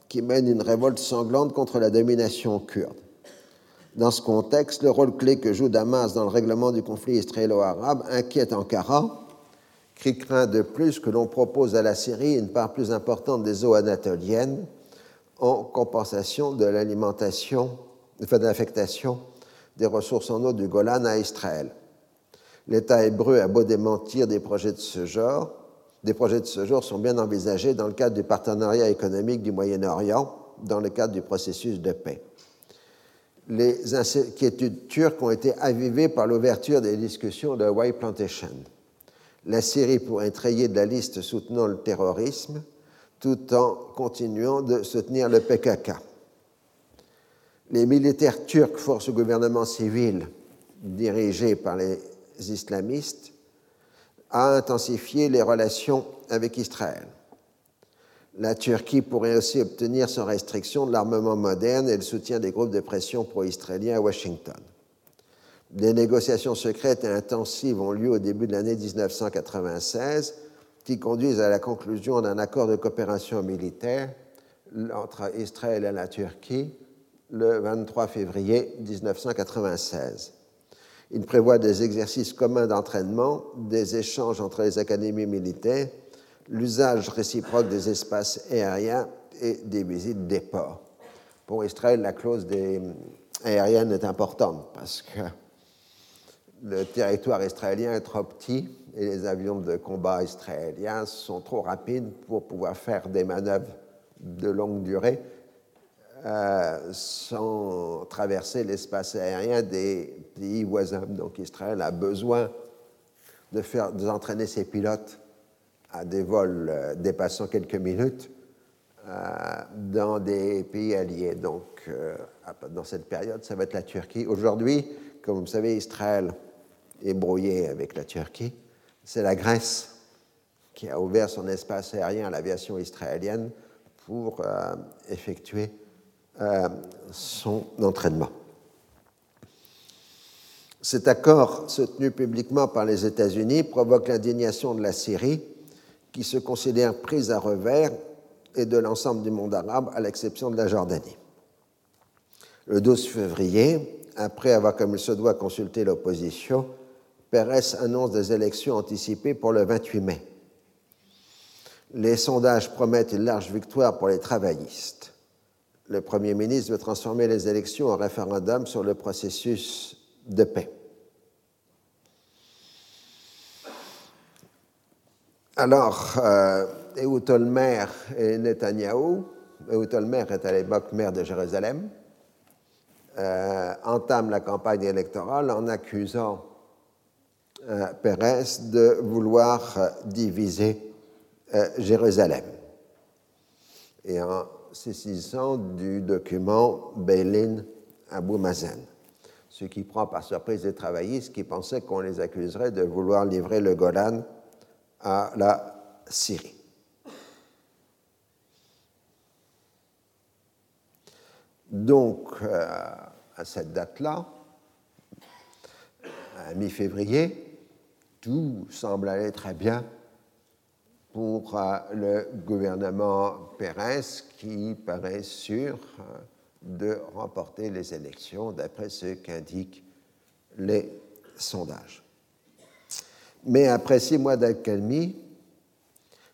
qui mènent une révolte sanglante contre la domination kurde. Dans ce contexte, le rôle clé que joue Damas dans le règlement du conflit israélo-arabe inquiète Ankara, qui craint de plus que l'on propose à la Syrie une part plus importante des eaux anatoliennes en compensation de l'alimentation, de l'affectation des ressources en eau du Golan à Israël. L'État hébreu a beau démentir des projets de ce genre, des projets de ce genre sont bien envisagés dans le cadre du partenariat économique du Moyen-Orient, dans le cadre du processus de paix les inquiétudes turques ont été avivées par l'ouverture des discussions de White Plantation. La Syrie pourrait être de la liste soutenant le terrorisme tout en continuant de soutenir le PKK. Les militaires turcs forcent au gouvernement civil dirigé par les islamistes à intensifier les relations avec Israël. La Turquie pourrait aussi obtenir sans restriction de l'armement moderne et le soutien des groupes de pression pro-israéliens à Washington. Des négociations secrètes et intensives ont lieu au début de l'année 1996 qui conduisent à la conclusion d'un accord de coopération militaire entre Israël et la Turquie le 23 février 1996. Il prévoit des exercices communs d'entraînement, des échanges entre les académies militaires l'usage réciproque des espaces aériens et des visites des ports. Pour Israël, la clause des aériennes est importante parce que le territoire israélien est trop petit et les avions de combat israéliens sont trop rapides pour pouvoir faire des manœuvres de longue durée euh, sans traverser l'espace aérien des pays voisins. Donc Israël a besoin d'entraîner ses pilotes à des vols euh, dépassant quelques minutes euh, dans des pays alliés. Donc, dans cette période, ça va être la Turquie. Aujourd'hui, comme vous savez, Israël est brouillé avec la Turquie. C'est la Grèce qui a ouvert son espace aérien à l'aviation israélienne pour effectuer son entraînement. Cet accord, soutenu publiquement par les États-Unis, provoque l'indignation de la Syrie qui se considère prise à revers et de l'ensemble du monde arabe, à l'exception de la Jordanie. Le 12 février, après avoir, comme il se doit, consulté l'opposition, Pérez annonce des élections anticipées pour le 28 mai. Les sondages promettent une large victoire pour les travaillistes. Le Premier ministre veut transformer les élections en référendum sur le processus de paix. Alors, euh, Ehud et Netanyahou, Ehud est à l'époque maire de Jérusalem, euh, entament la campagne électorale en accusant Pérez de vouloir euh, diviser euh, Jérusalem et en saisissant du document Beilin Abou Mazen, ce qui prend par surprise les travaillistes qui pensaient qu'on les accuserait de vouloir livrer le Golan à la Syrie. Donc, euh, à cette date-là, à mi-février, tout semble aller très bien pour euh, le gouvernement Pérez qui paraît sûr euh, de remporter les élections d'après ce qu'indiquent les sondages. Mais après six mois d'accalmie,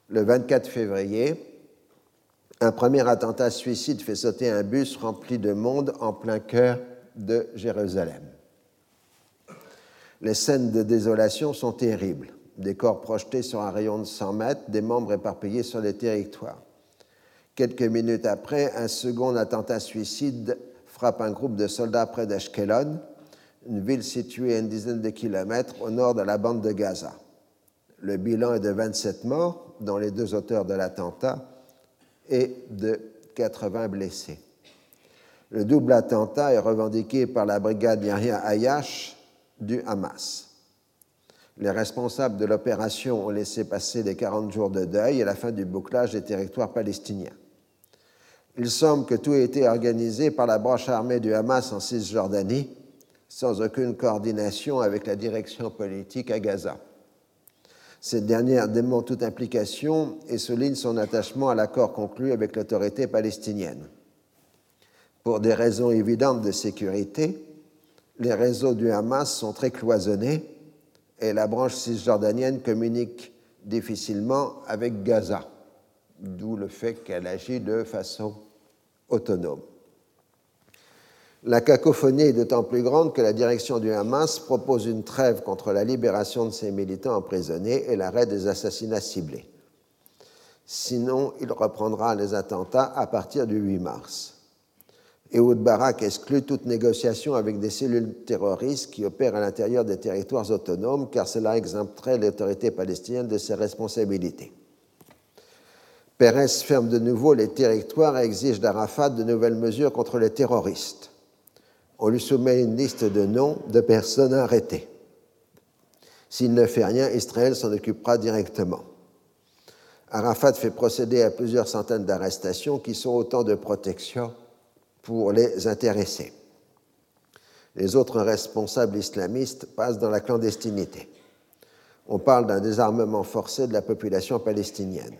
le 24 février, un premier attentat suicide fait sauter un bus rempli de monde en plein cœur de Jérusalem. Les scènes de désolation sont terribles. Des corps projetés sur un rayon de 100 mètres, des membres éparpillés sur les territoires. Quelques minutes après, un second attentat suicide frappe un groupe de soldats près d'Ashkelon une ville située à une dizaine de kilomètres au nord de la bande de Gaza. Le bilan est de 27 morts, dont les deux auteurs de l'attentat, et de 80 blessés. Le double attentat est revendiqué par la brigade Yahya Ayash du Hamas. Les responsables de l'opération ont laissé passer les 40 jours de deuil et la fin du bouclage des territoires palestiniens. Il semble que tout ait été organisé par la branche armée du Hamas en Cisjordanie sans aucune coordination avec la direction politique à Gaza. Cette dernière dément toute implication et souligne son attachement à l'accord conclu avec l'autorité palestinienne. Pour des raisons évidentes de sécurité, les réseaux du Hamas sont très cloisonnés et la branche cisjordanienne communique difficilement avec Gaza, d'où le fait qu'elle agit de façon autonome. La cacophonie est d'autant plus grande que la direction du Hamas propose une trêve contre la libération de ses militants emprisonnés et l'arrêt des assassinats ciblés. Sinon, il reprendra les attentats à partir du 8 mars. Ehud Barak exclut toute négociation avec des cellules terroristes qui opèrent à l'intérieur des territoires autonomes, car cela exempterait l'autorité palestinienne de ses responsabilités. Pérez ferme de nouveau les territoires et exige d'Arafat de nouvelles mesures contre les terroristes. On lui soumet une liste de noms de personnes arrêtées. S'il ne fait rien, Israël s'en occupera directement. Arafat fait procéder à plusieurs centaines d'arrestations qui sont autant de protections pour les intéressés. Les autres responsables islamistes passent dans la clandestinité. On parle d'un désarmement forcé de la population palestinienne.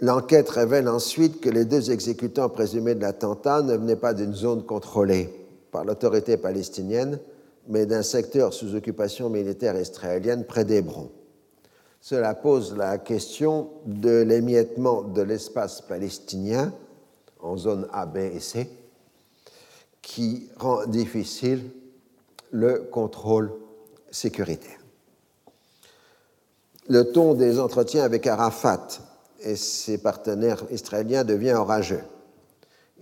L'enquête révèle ensuite que les deux exécutants présumés de l'attentat ne venaient pas d'une zone contrôlée par l'autorité palestinienne, mais d'un secteur sous occupation militaire israélienne près d'Hébron. Cela pose la question de l'émiettement de l'espace palestinien en zone A, B et C, qui rend difficile le contrôle sécuritaire. Le ton des entretiens avec Arafat et ses partenaires israéliens devient orageux.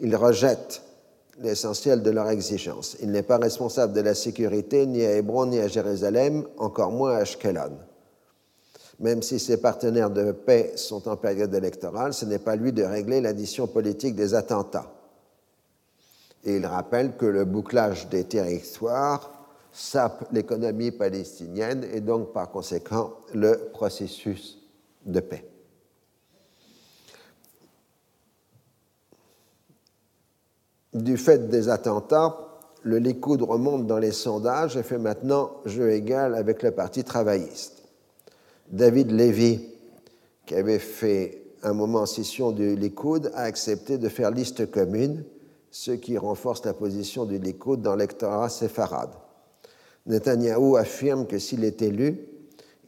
Ils rejettent l'essentiel de leurs exigences. Il n'est pas responsable de la sécurité ni à Hébron ni à Jérusalem, encore moins à Ashkelon. Même si ses partenaires de paix sont en période électorale, ce n'est pas lui de régler l'addition politique des attentats. Et il rappelle que le bouclage des territoires sape l'économie palestinienne et donc par conséquent le processus de paix. Du fait des attentats, le Likoud remonte dans les sondages et fait maintenant jeu égal avec le Parti travailliste. David Levy, qui avait fait un moment en session du Likoud, a accepté de faire liste commune, ce qui renforce la position du Likoud dans l'électorat séfarade. Netanyahou affirme que s'il est élu,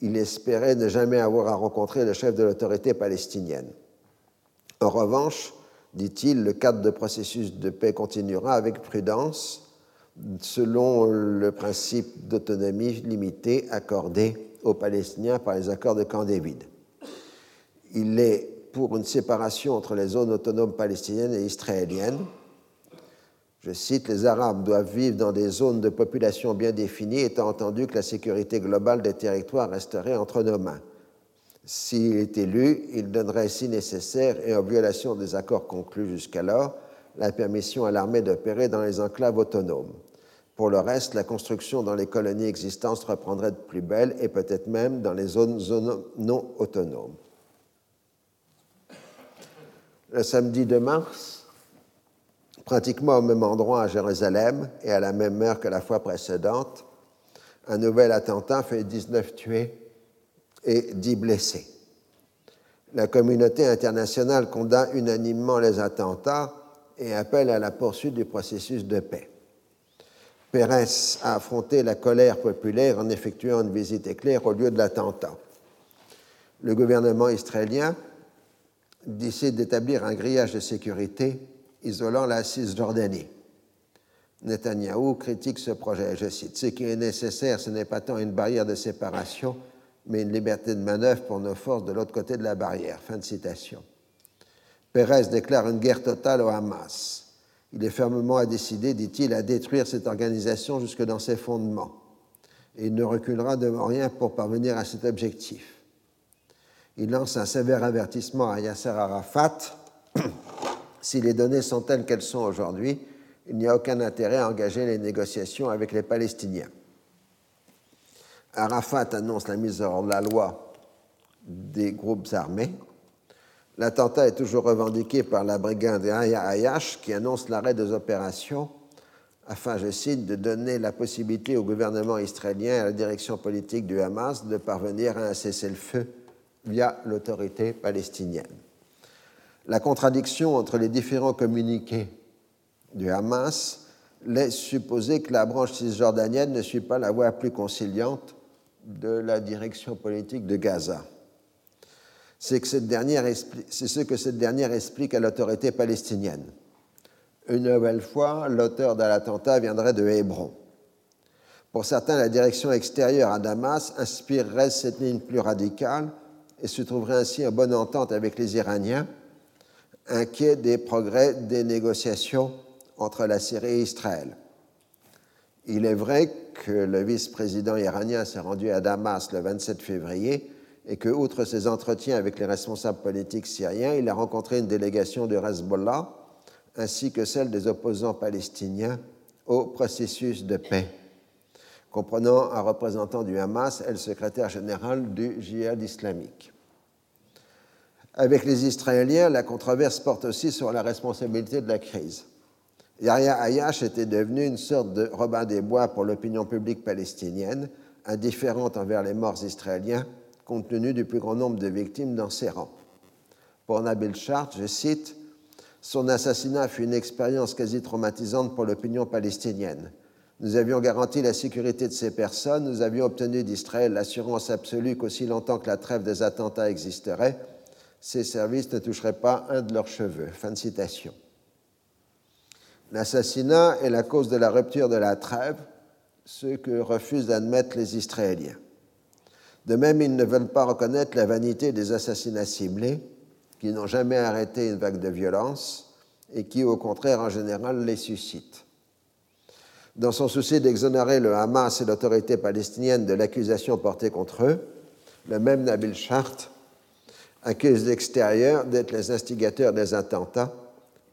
il espérait ne jamais avoir à rencontrer le chef de l'autorité palestinienne. En revanche, dit-il, le cadre de processus de paix continuera avec prudence, selon le principe d'autonomie limitée accordé aux Palestiniens par les accords de Camp David. Il est pour une séparation entre les zones autonomes palestiniennes et israéliennes. Je cite, Les Arabes doivent vivre dans des zones de population bien définies, étant entendu que la sécurité globale des territoires resterait entre nos mains. S'il est élu, il donnerait, si nécessaire et en violation des accords conclus jusqu'alors, la permission à l'armée d'opérer dans les enclaves autonomes. Pour le reste, la construction dans les colonies existantes reprendrait de plus belle et peut-être même dans les zones non autonomes. Le samedi de mars, pratiquement au même endroit à Jérusalem et à la même heure que la fois précédente, un nouvel attentat fait 19 tués et 10 blessés. La communauté internationale condamne unanimement les attentats et appelle à la poursuite du processus de paix. Pérez a affronté la colère populaire en effectuant une visite éclair au lieu de l'attentat. Le gouvernement israélien décide d'établir un grillage de sécurité isolant la Cisjordanie. Netanyahou critique ce projet, je cite, Ce qui est nécessaire, ce n'est pas tant une barrière de séparation, mais une liberté de manœuvre pour nos forces de l'autre côté de la barrière. Fin de citation. Pérez déclare une guerre totale au Hamas. Il est fermement décidé, dit-il, à détruire cette organisation jusque dans ses fondements. Et il ne reculera devant rien pour parvenir à cet objectif. Il lance un sévère avertissement à Yasser Arafat. si les données sont telles qu'elles sont aujourd'hui, il n'y a aucun intérêt à engager les négociations avec les Palestiniens. Arafat annonce la mise hors de la loi des groupes armés L'attentat est toujours revendiqué par la brigade Aya Ayash qui annonce l'arrêt des opérations afin, je cite, de donner la possibilité au gouvernement israélien et à la direction politique du Hamas de parvenir à un cessez-le-feu via l'autorité palestinienne. La contradiction entre les différents communiqués du Hamas laisse supposer que la branche cisjordanienne ne suit pas la voie plus conciliante de la direction politique de Gaza. C'est ce que cette dernière explique à l'autorité palestinienne. Une nouvelle fois, l'auteur de l'attentat viendrait de Hébron. Pour certains, la direction extérieure à Damas inspirerait cette ligne plus radicale et se trouverait ainsi en bonne entente avec les Iraniens, inquiets des progrès des négociations entre la Syrie et Israël. Il est vrai que le vice-président iranien s'est rendu à Damas le 27 février et que, outre ses entretiens avec les responsables politiques syriens, il a rencontré une délégation de Hezbollah ainsi que celle des opposants palestiniens au processus de paix, comprenant un représentant du Hamas et le secrétaire général du djihad islamique. Avec les Israéliens, la controverse porte aussi sur la responsabilité de la crise. Yahya Ayash était devenu une sorte de Robin des Bois pour l'opinion publique palestinienne, indifférente envers les morts israéliens, compte tenu du plus grand nombre de victimes dans ses rangs. Pour Nabil Chart, je cite, Son assassinat fut une expérience quasi traumatisante pour l'opinion palestinienne. Nous avions garanti la sécurité de ces personnes, nous avions obtenu d'Israël l'assurance absolue qu'aussi longtemps que la trêve des attentats existerait, ces services ne toucheraient pas un de leurs cheveux. Fin de citation. L'assassinat est la cause de la rupture de la trêve, ce que refusent d'admettre les Israéliens. De même, ils ne veulent pas reconnaître la vanité des assassinats ciblés, qui n'ont jamais arrêté une vague de violence et qui, au contraire, en général, les suscitent. Dans son souci d'exonérer le Hamas et l'autorité palestinienne de l'accusation portée contre eux, le même Nabil Chart accuse l'extérieur d'être les instigateurs des attentats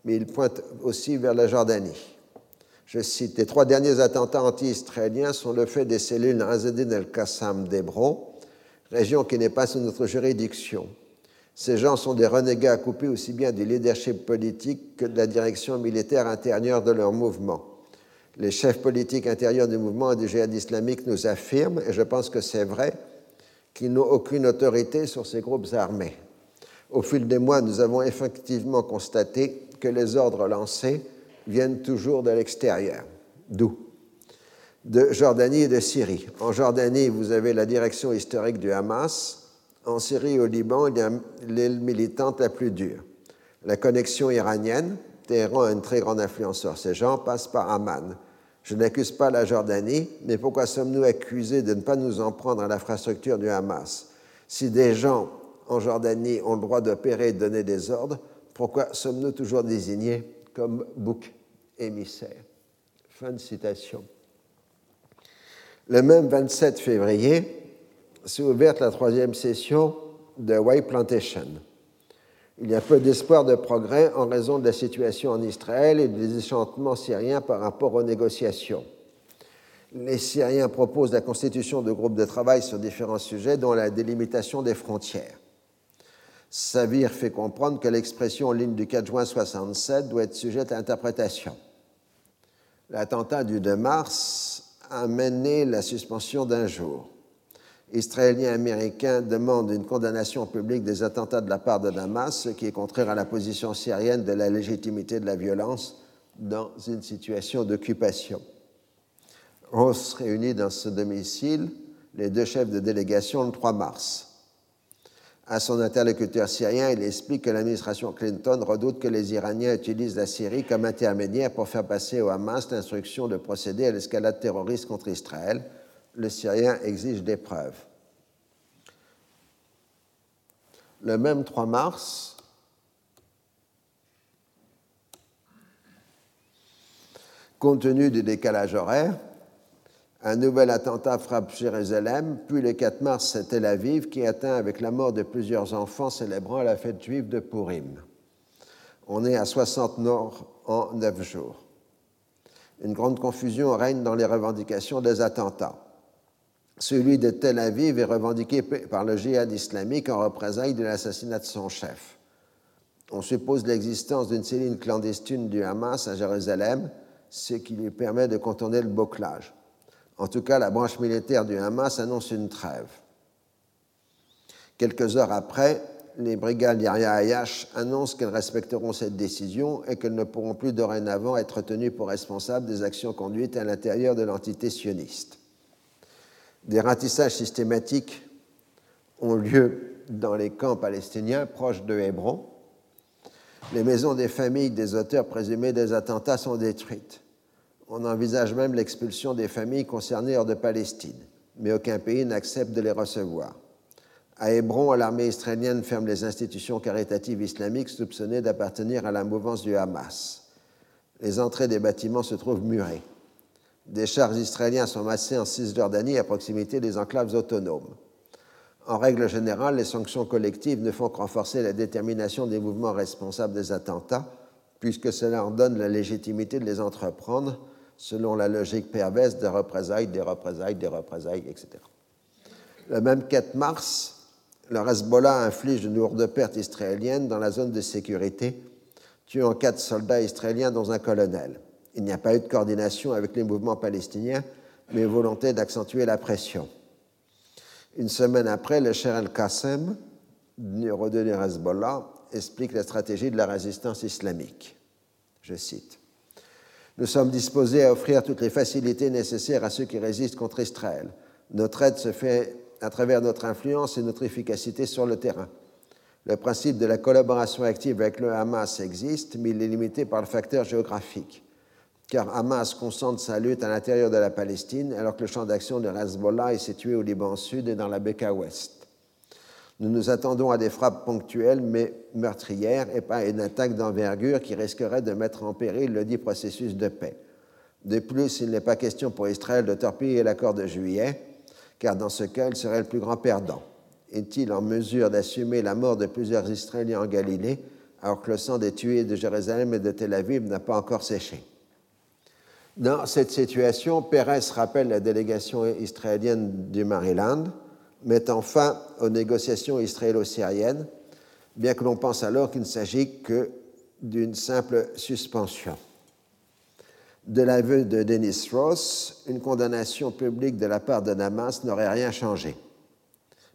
mais il pointe aussi vers la Jordanie. Je cite, les trois derniers attentats anti-israéliens sont le fait des cellules Razedin el-Qassam d'Hébron, région qui n'est pas sous notre juridiction. Ces gens sont des renégats coupés aussi bien du leadership politique que de la direction militaire intérieure de leur mouvement. Les chefs politiques intérieurs du mouvement et du djihad islamique nous affirment, et je pense que c'est vrai, qu'ils n'ont aucune autorité sur ces groupes armés. Au fil des mois, nous avons effectivement constaté que les ordres lancés viennent toujours de l'extérieur. D'où De Jordanie et de Syrie. En Jordanie, vous avez la direction historique du Hamas. En Syrie et au Liban, il y a l'aile militante la plus dure. La connexion iranienne, Téhéran a une très grande influence sur ces gens, passe par Amman. Je n'accuse pas la Jordanie, mais pourquoi sommes-nous accusés de ne pas nous en prendre à l'infrastructure du Hamas? Si des gens en Jordanie ont le droit d'opérer et de donner des ordres, pourquoi sommes-nous toujours désignés comme bouc émissaire Fin de citation. Le même 27 février s'est ouverte la troisième session de White Plantation. Il y a peu d'espoir de progrès en raison de la situation en Israël et des désenchantements syriens par rapport aux négociations. Les Syriens proposent la constitution de groupes de travail sur différents sujets, dont la délimitation des frontières. Savir fait comprendre que l'expression ligne du 4 juin 67 doit être sujette à interprétation. L'attentat du 2 mars a mené la suspension d'un jour. Israéliens Américains demandent une condamnation publique des attentats de la part de Damas, ce qui est contraire à la position syrienne de la légitimité de la violence dans une situation d'occupation. Ross réunit dans ce domicile les deux chefs de délégation le 3 mars. À son interlocuteur syrien, il explique que l'administration Clinton redoute que les Iraniens utilisent la Syrie comme intermédiaire pour faire passer au Hamas l'instruction de procéder à l'escalade terroriste contre Israël. Le Syrien exige des preuves. Le même 3 mars, compte tenu du décalage horaire, un nouvel attentat frappe Jérusalem, puis le 4 mars, c'est Tel Aviv qui atteint avec la mort de plusieurs enfants célébrant la fête juive de Purim. On est à 60 morts en 9 jours. Une grande confusion règne dans les revendications des attentats. Celui de Tel Aviv est revendiqué par le djihad islamique en représailles de l'assassinat de son chef. On suppose l'existence d'une cellule clandestine du Hamas à Jérusalem, ce qui lui permet de contourner le bouclage. En tout cas, la branche militaire du Hamas annonce une trêve. Quelques heures après, les brigades Yahya Ayash annoncent qu'elles respecteront cette décision et qu'elles ne pourront plus dorénavant être tenues pour responsables des actions conduites à l'intérieur de l'entité sioniste. Des ratissages systématiques ont lieu dans les camps palestiniens proches de Hébron. Les maisons des familles des auteurs présumés des attentats sont détruites. On envisage même l'expulsion des familles concernées hors de Palestine, mais aucun pays n'accepte de les recevoir. À Hébron, l'armée israélienne ferme les institutions caritatives islamiques soupçonnées d'appartenir à la mouvance du Hamas. Les entrées des bâtiments se trouvent murées. Des chars israéliens sont massés en Cisjordanie à proximité des enclaves autonomes. En règle générale, les sanctions collectives ne font que renforcer la détermination des mouvements responsables des attentats, puisque cela leur donne la légitimité de les entreprendre selon la logique perverse des représailles, des représailles, des représailles, etc. Le même 4 mars, le Hezbollah inflige de lourdes pertes israéliennes dans la zone de sécurité, tuant quatre soldats israéliens dont un colonel. Il n'y a pas eu de coordination avec les mouvements palestiniens, mais volonté d'accentuer la pression. Une semaine après, le Cher el-Qassem, numéro 2 du Hezbollah, explique la stratégie de la résistance islamique. Je cite Nous sommes disposés à offrir toutes les facilités nécessaires à ceux qui résistent contre Israël. Notre aide se fait à travers notre influence et notre efficacité sur le terrain. Le principe de la collaboration active avec le Hamas existe, mais il est limité par le facteur géographique, car Hamas concentre sa lutte à l'intérieur de la Palestine, alors que le champ d'action de Hezbollah est situé au Liban Sud et dans la Beka Ouest. Nous nous attendons à des frappes ponctuelles mais meurtrières et pas à une attaque d'envergure qui risquerait de mettre en péril le dit processus de paix. De plus, il n'est pas question pour Israël de torpiller l'accord de juillet, car dans ce cas, il serait le plus grand perdant. Est-il en mesure d'assumer la mort de plusieurs Israéliens en Galilée, alors que le sang des tués de Jérusalem et de Tel Aviv n'a pas encore séché? Dans cette situation, Pérez rappelle la délégation israélienne du Maryland, mettant fin aux négociations israélo-syriennes, bien que l'on pense alors qu'il ne s'agit que d'une simple suspension de l'aveu de Dennis Ross, une condamnation publique de la part de Damas n'aurait rien changé.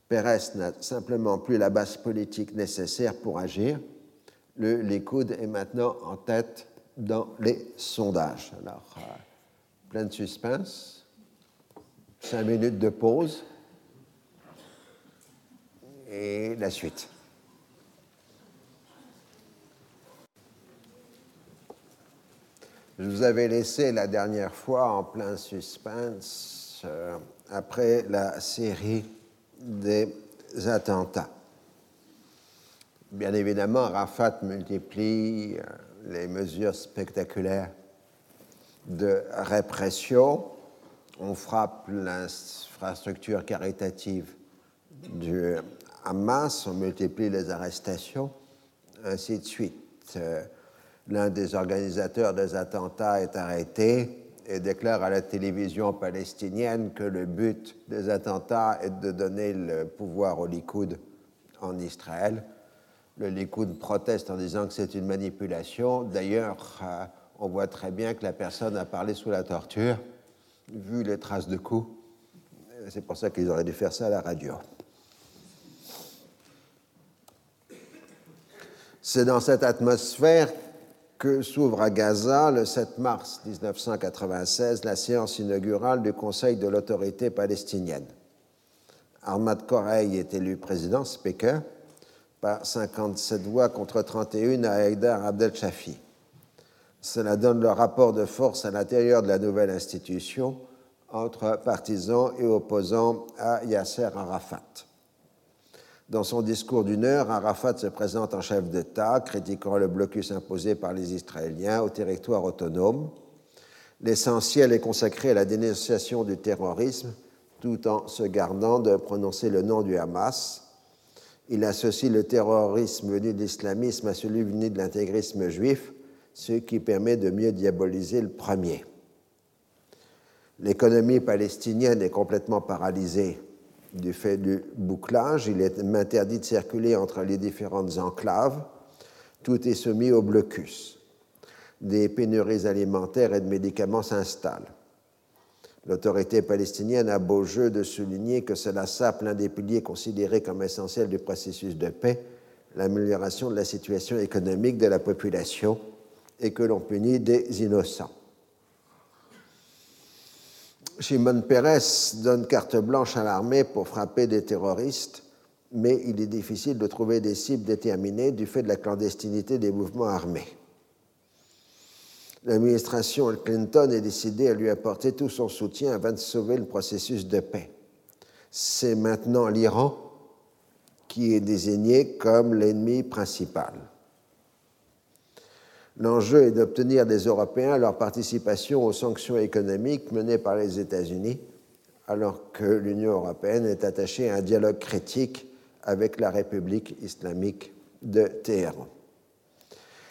Pérez n'a simplement plus la base politique nécessaire pour agir. Le Likoud est maintenant en tête dans les sondages. Alors, euh, plein de suspense. Cinq minutes de pause. Et la suite. Je vous avais laissé la dernière fois en plein suspense euh, après la série des attentats. Bien évidemment, Rafat multiplie euh, les mesures spectaculaires de répression. On frappe l'infrastructure caritative du Hamas, on multiplie les arrestations, ainsi de suite. Euh, l'un des organisateurs des attentats est arrêté et déclare à la télévision palestinienne que le but des attentats est de donner le pouvoir au Likoud en Israël. Le Likoud proteste en disant que c'est une manipulation. D'ailleurs, euh, on voit très bien que la personne a parlé sous la torture, vu les traces de coups. C'est pour ça qu'ils auraient dû faire ça à la radio. C'est dans cette atmosphère que s'ouvre à Gaza le 7 mars 1996 la séance inaugurale du Conseil de l'autorité palestinienne. Ahmad Korey est élu président, speaker, par 57 voix contre 31 à Haïdar Abdel Shafi. Cela donne le rapport de force à l'intérieur de la nouvelle institution entre partisans et opposants à Yasser Arafat. Dans son discours d'une heure, Arafat se présente en chef d'État, critiquant le blocus imposé par les Israéliens au territoire autonome. L'essentiel est consacré à la dénonciation du terrorisme, tout en se gardant de prononcer le nom du Hamas. Il associe le terrorisme venu de l'islamisme à celui venu de l'intégrisme juif, ce qui permet de mieux diaboliser le premier. L'économie palestinienne est complètement paralysée du fait du bouclage. Il est interdit de circuler entre les différentes enclaves. Tout est soumis au blocus. Des pénuries alimentaires et de médicaments s'installent. L'autorité palestinienne a beau jeu de souligner que cela sape l'un des piliers considérés comme essentiels du processus de paix, l'amélioration de la situation économique de la population et que l'on punit des innocents. Shimon Peres donne carte blanche à l'armée pour frapper des terroristes, mais il est difficile de trouver des cibles déterminées du fait de la clandestinité des mouvements armés. L'administration Clinton est décidée à lui apporter tout son soutien afin de sauver le processus de paix. C'est maintenant l'Iran qui est désigné comme l'ennemi principal. L'enjeu est d'obtenir des Européens leur participation aux sanctions économiques menées par les États-Unis, alors que l'Union européenne est attachée à un dialogue critique avec la République islamique de Téhéran.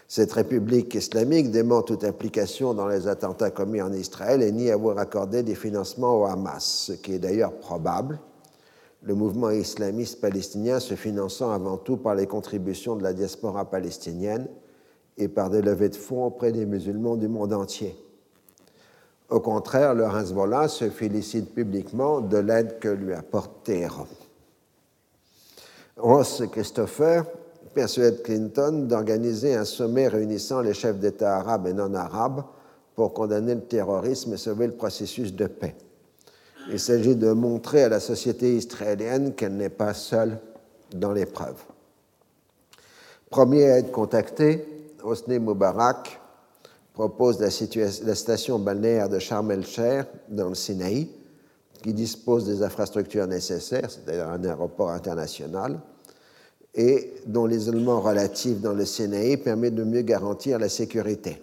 Cette République islamique dément toute implication dans les attentats commis en Israël et nie avoir accordé des financements au Hamas, ce qui est d'ailleurs probable, le mouvement islamiste palestinien se finançant avant tout par les contributions de la diaspora palestinienne et par des levées de fonds auprès des musulmans du monde entier. Au contraire, le Hezbollah se félicite publiquement de l'aide que lui apporte Téhéran. Ross Christopher persuade Clinton d'organiser un sommet réunissant les chefs d'État arabes et non arabes pour condamner le terrorisme et sauver le processus de paix. Il s'agit de montrer à la société israélienne qu'elle n'est pas seule dans l'épreuve. Premier à être contacté, Hosni Moubarak propose la, station balnéaire de Sharm el-Sheikh dans le Sinaï, qui dispose des infrastructures nécessaires, c'est-à-dire un aéroport international, et dont l'isolement relatif dans le Sinaï permet de mieux garantir la sécurité.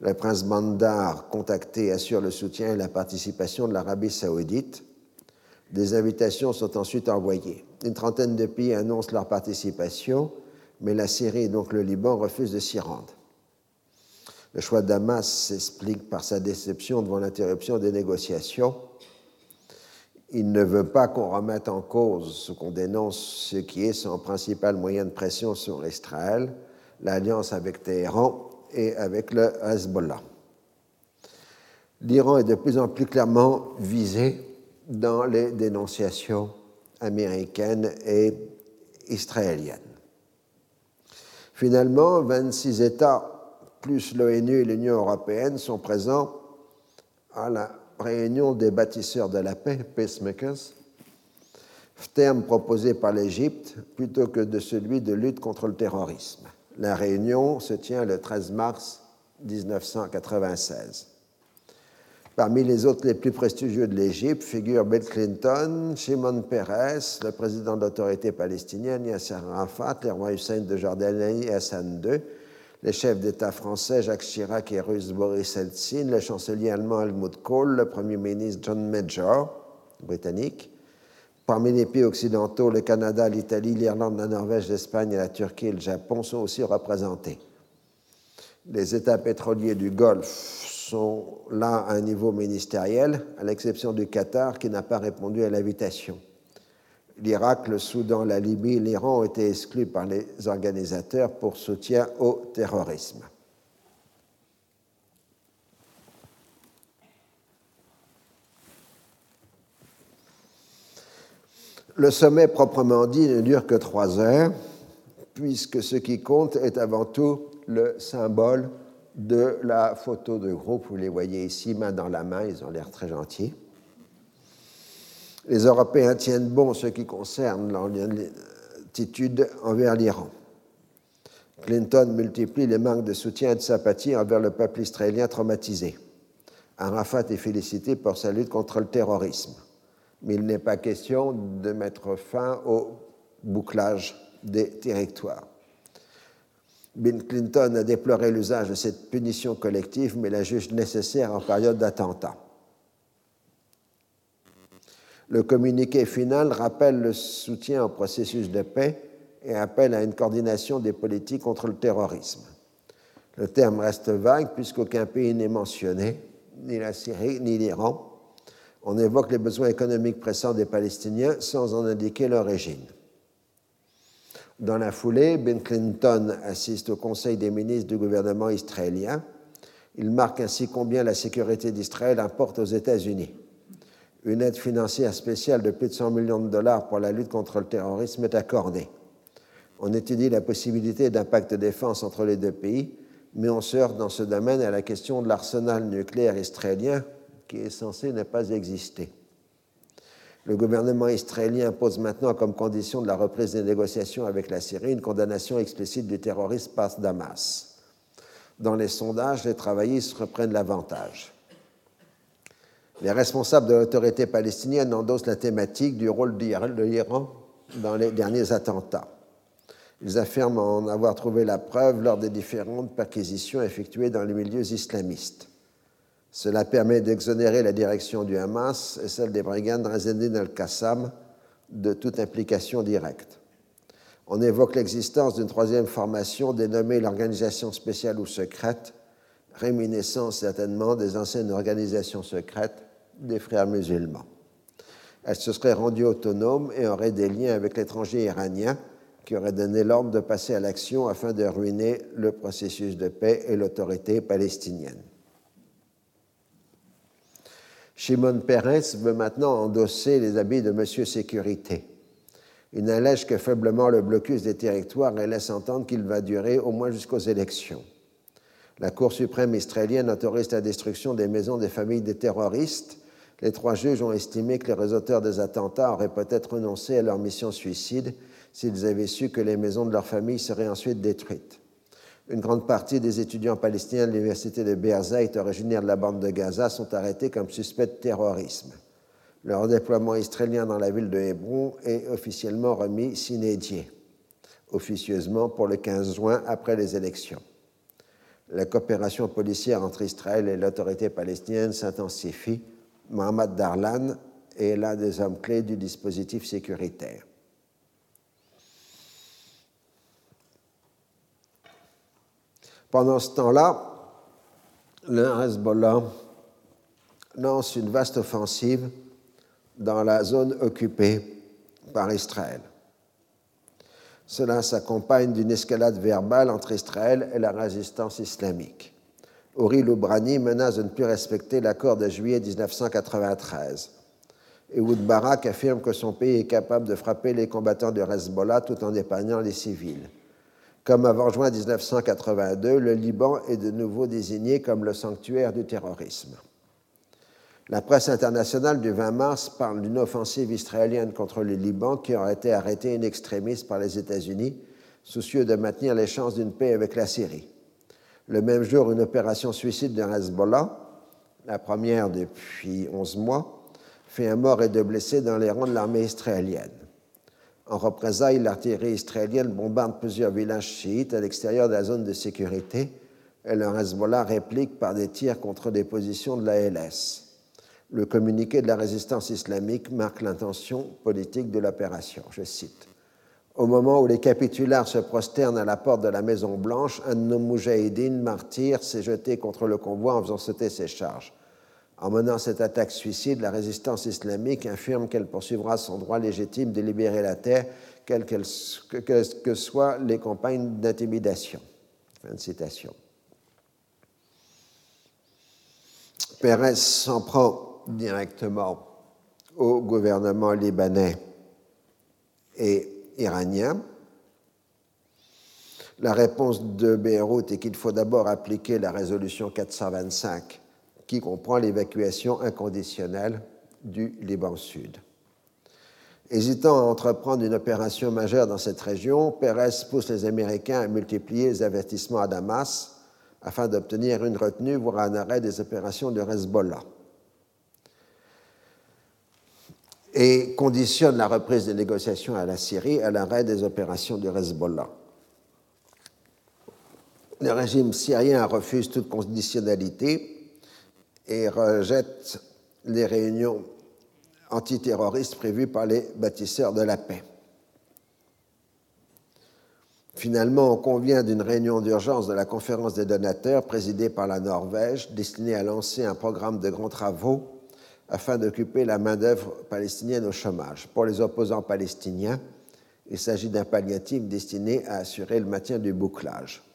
Le prince Bandar, contacté, assure le soutien et la participation de l'Arabie saoudite. Des invitations sont ensuite envoyées. Une trentaine de pays annoncent leur participation, mais la Syrie et donc le Liban refusent de s'y rendre. Le choix d'Hamas s'explique par sa déception devant l'interruption des négociations. Il ne veut pas qu'on remette en cause qu'on dénonce, ce qui est son principal moyen de pression sur Israël, l'alliance avec Téhéran et avec le Hezbollah. L'Iran est de plus en plus clairement visé dans les dénonciations américaines et israéliennes. Finalement, 26 États plus l'ONU et l'Union européenne sont présents à la réunion des bâtisseurs de la paix, pacemakers, terme proposé par l'Égypte plutôt que de celui de lutte contre le terrorisme. La réunion se tient le 13 mars 1996. Parmi les autres les plus prestigieux de l'Égypte figurent Bill Clinton, Shimon Peres, le président de l'autorité palestinienne Yasser Arafat, le roi Hussein de Jordanie et Hassan II, les chefs d'État français Jacques Chirac et russe Boris Eltsine, le chancelier allemand Helmut Kohl, le premier ministre John Major, britannique, Parmi les pays occidentaux, le Canada, l'Italie, l'Irlande, la Norvège, l'Espagne, la Turquie et le Japon sont aussi représentés. Les États pétroliers du Golfe sont là à un niveau ministériel, à l'exception du Qatar qui n'a pas répondu à l'invitation. L'Irak, le Soudan, la Libye l'Iran ont été exclus par les organisateurs pour soutien au terrorisme. Le sommet proprement dit ne dure que trois heures, puisque ce qui compte est avant tout le symbole de la photo de groupe. Vous les voyez ici, main dans la main, ils ont l'air très gentils. Les Européens tiennent bon ce qui concerne leur attitude envers l'Iran. Clinton multiplie les manques de soutien et de sympathie envers le peuple israélien traumatisé. Arafat est félicité pour sa lutte contre le terrorisme mais il n'est pas question de mettre fin au bouclage des territoires. Bill Clinton a déploré l'usage de cette punition collective, mais la juge nécessaire en période d'attentat. Le communiqué final rappelle le soutien au processus de paix et appelle à une coordination des politiques contre le terrorisme. Le terme reste vague puisqu'aucun pays n'est mentionné, ni la Syrie ni l'Iran, on évoque les besoins économiques pressants des Palestiniens sans en indiquer l'origine. Dans la foulée, Ben Clinton assiste au Conseil des ministres du gouvernement israélien. Il marque ainsi combien la sécurité d'Israël importe aux États-Unis. Une aide financière spéciale de plus de 100 millions de dollars pour la lutte contre le terrorisme est accordée. On étudie la possibilité d'un pacte de défense entre les deux pays, mais on se heurte dans ce domaine à la question de l'arsenal nucléaire israélien qui est censé ne pas exister. Le gouvernement israélien pose maintenant comme condition de la reprise des négociations avec la Syrie une condamnation explicite du terrorisme par Damas. Dans les sondages, les travaillistes reprennent l'avantage. Les responsables de l'autorité palestinienne endossent la thématique du rôle de l'Iran dans les derniers attentats. Ils affirment en avoir trouvé la preuve lors des différentes perquisitions effectuées dans les milieux islamistes. Cela permet d'exonérer la direction du Hamas et celle des brigades Razedin al-Qassam de toute implication directe. On évoque l'existence d'une troisième formation dénommée l'Organisation spéciale ou secrète, réminiscence certainement des anciennes organisations secrètes des frères musulmans. Elle se serait rendue autonome et aurait des liens avec l'étranger iranien qui aurait donné l'ordre de passer à l'action afin de ruiner le processus de paix et l'autorité palestinienne. Shimon Peres veut maintenant endosser les habits de Monsieur Sécurité. Il n'allège que faiblement le blocus des territoires et laisse entendre qu'il va durer au moins jusqu'aux élections. La Cour suprême israélienne autorise la destruction des maisons des familles des terroristes les trois juges ont estimé que les auteurs des attentats auraient peut-être renoncé à leur mission suicide s'ils avaient su que les maisons de leur famille seraient ensuite détruites. Une grande partie des étudiants palestiniens de l'université de Berzeit, originaires de la bande de Gaza, sont arrêtés comme suspects de terrorisme. Leur déploiement israélien dans la ville de Hébron est officiellement remis sine die, officieusement pour le 15 juin après les élections. La coopération policière entre Israël et l'autorité palestinienne s'intensifie Mohamed Darlan est l'un des hommes clés du dispositif sécuritaire. Pendant ce temps-là, le Hezbollah lance une vaste offensive dans la zone occupée par Israël. Cela s'accompagne d'une escalade verbale entre Israël et la résistance islamique. Ori Loubrani menace de ne plus respecter l'accord de juillet 1993. Ehud Barak affirme que son pays est capable de frapper les combattants de Hezbollah tout en épargnant les civils. Comme avant juin 1982, le Liban est de nouveau désigné comme le sanctuaire du terrorisme. La presse internationale du 20 mars parle d'une offensive israélienne contre le Liban qui aurait été arrêtée in extremis par les États-Unis, soucieux de maintenir les chances d'une paix avec la Syrie. Le même jour, une opération suicide de Hezbollah, la première depuis 11 mois, fait un mort et deux blessés dans les rangs de l'armée israélienne. En représailles, l'artillerie israélienne bombarde plusieurs villages chiites à l'extérieur de la zone de sécurité et le Hezbollah réplique par des tirs contre des positions de la LS. Le communiqué de la résistance islamique marque l'intention politique de l'opération. Je cite au moment où les capitulaires se prosternent à la porte de la Maison Blanche, un de nos martyrs s'est jeté contre le convoi en faisant sauter ses charges. En menant cette attaque suicide, la résistance islamique affirme qu'elle poursuivra son droit légitime de libérer la terre, quelles que, soient les campagnes d'intimidation. Fin de citation. Pérez s'en prend directement au gouvernement libanais et iranien. La réponse de Beyrouth est qu'il faut d'abord appliquer la résolution 425 qui comprend l'évacuation inconditionnelle du Liban Sud. Hésitant à entreprendre une opération majeure dans cette région, Pérez pousse les Américains à multiplier les avertissements à Damas afin d'obtenir une retenue, voire un arrêt des opérations de Hezbollah. et conditionne la reprise des négociations à la Syrie à l'arrêt des opérations du Hezbollah. Le régime syrien refuse toute conditionnalité et rejette les réunions antiterroristes prévues par les bâtisseurs de la paix. Finalement, on convient d'une réunion d'urgence de la conférence des donateurs présidée par la Norvège destinée à lancer un programme de grands travaux afin d'occuper la main-d'œuvre palestinienne au chômage. Pour les opposants palestiniens, il s'agit d'un palliatif destiné à assurer le maintien du bouclage.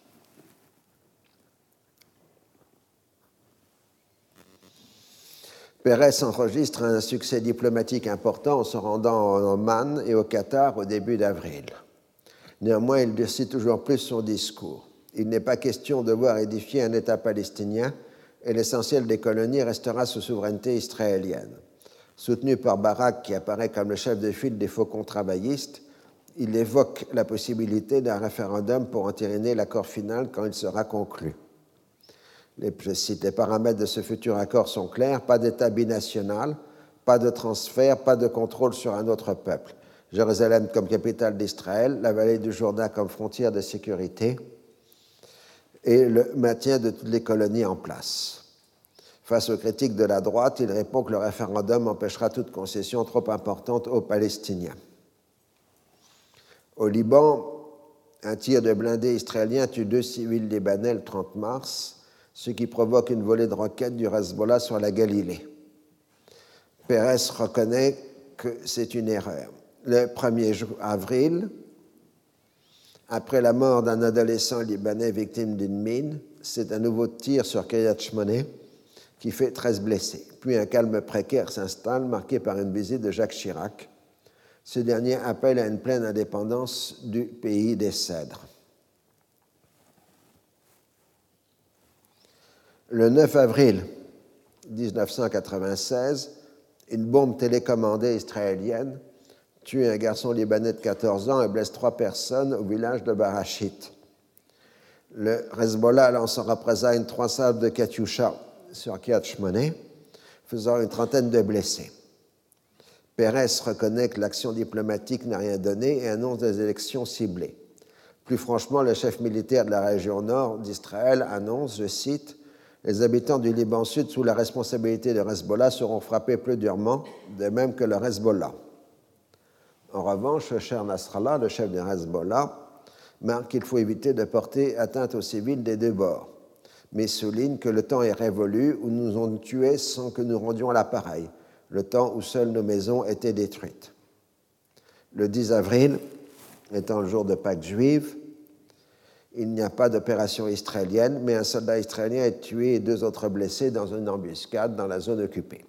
Pérez enregistre un succès diplomatique important en se rendant en Oman et au Qatar au début d'avril. Néanmoins, il durcit toujours plus son discours. Il n'est pas question de voir édifier un État palestinien et l'essentiel des colonies restera sous souveraineté israélienne. Soutenu par Barak, qui apparaît comme le chef de file des faucons travaillistes, il évoque la possibilité d'un référendum pour entériner l'accord final quand il sera conclu. Les, je cite, les paramètres de ce futur accord sont clairs, pas d'État binational, pas de transfert, pas de contrôle sur un autre peuple. Jérusalem comme capitale d'Israël, la vallée du Jourdain comme frontière de sécurité et le maintien de toutes les colonies en place. Face aux critiques de la droite, il répond que le référendum empêchera toute concession trop importante aux Palestiniens. Au Liban, un tir de blindés israélien tue deux civils libanais le 30 mars, ce qui provoque une volée de roquettes du Hezbollah sur la Galilée. Pérez reconnaît que c'est une erreur. Le 1er avril, après la mort d'un adolescent libanais victime d'une mine, c'est un nouveau tir sur Kiryat Shmone qui fait 13 blessés. Puis un calme précaire s'installe, marqué par une visite de Jacques Chirac. Ce dernier appelle à une pleine indépendance du pays des cèdres. Le 9 avril 1996, une bombe télécommandée israélienne tue un garçon libanais de 14 ans et blesse trois personnes au village de Barachit. Le Hezbollah lance en représailles trois salves de Katyusha sur Kiat faisant une trentaine de blessés. Pérez reconnaît que l'action diplomatique n'a rien donné et annonce des élections ciblées. Plus franchement, le chef militaire de la région nord d'Israël annonce, je cite, Les habitants du Liban Sud sous la responsabilité de Hezbollah seront frappés plus durement, de même que le Hezbollah. En revanche, cher Nasrallah, le chef de Hezbollah, marque qu'il faut éviter de porter atteinte aux civils des deux bords, mais souligne que le temps est révolu où nous ont tués sans que nous rendions l'appareil, le temps où seules nos maisons étaient détruites. Le 10 avril, étant le jour de Pâques juive, il n'y a pas d'opération israélienne, mais un soldat israélien est tué et deux autres blessés dans une embuscade dans la zone occupée.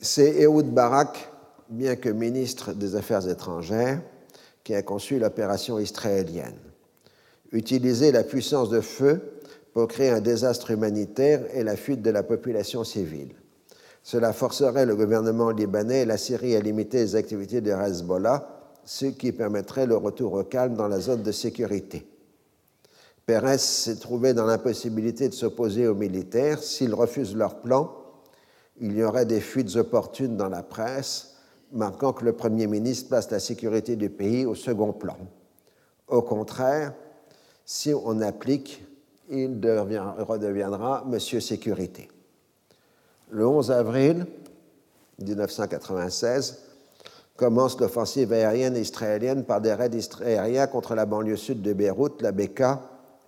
C'est Ehud Barak bien que ministre des Affaires étrangères, qui a conçu l'opération israélienne. Utiliser la puissance de feu pour créer un désastre humanitaire et la fuite de la population civile. Cela forcerait le gouvernement libanais et la Syrie à limiter les activités de Hezbollah, ce qui permettrait le retour au calme dans la zone de sécurité. Pérez s'est trouvé dans l'impossibilité de s'opposer aux militaires. S'ils refusent leur plan, il y aurait des fuites opportunes dans la presse marquant que le Premier ministre place la sécurité du pays au second plan. Au contraire, si on applique, il redeviendra Monsieur Sécurité. Le 11 avril 1996 commence l'offensive aérienne israélienne par des raids aériens contre la banlieue sud de Beyrouth, la Beka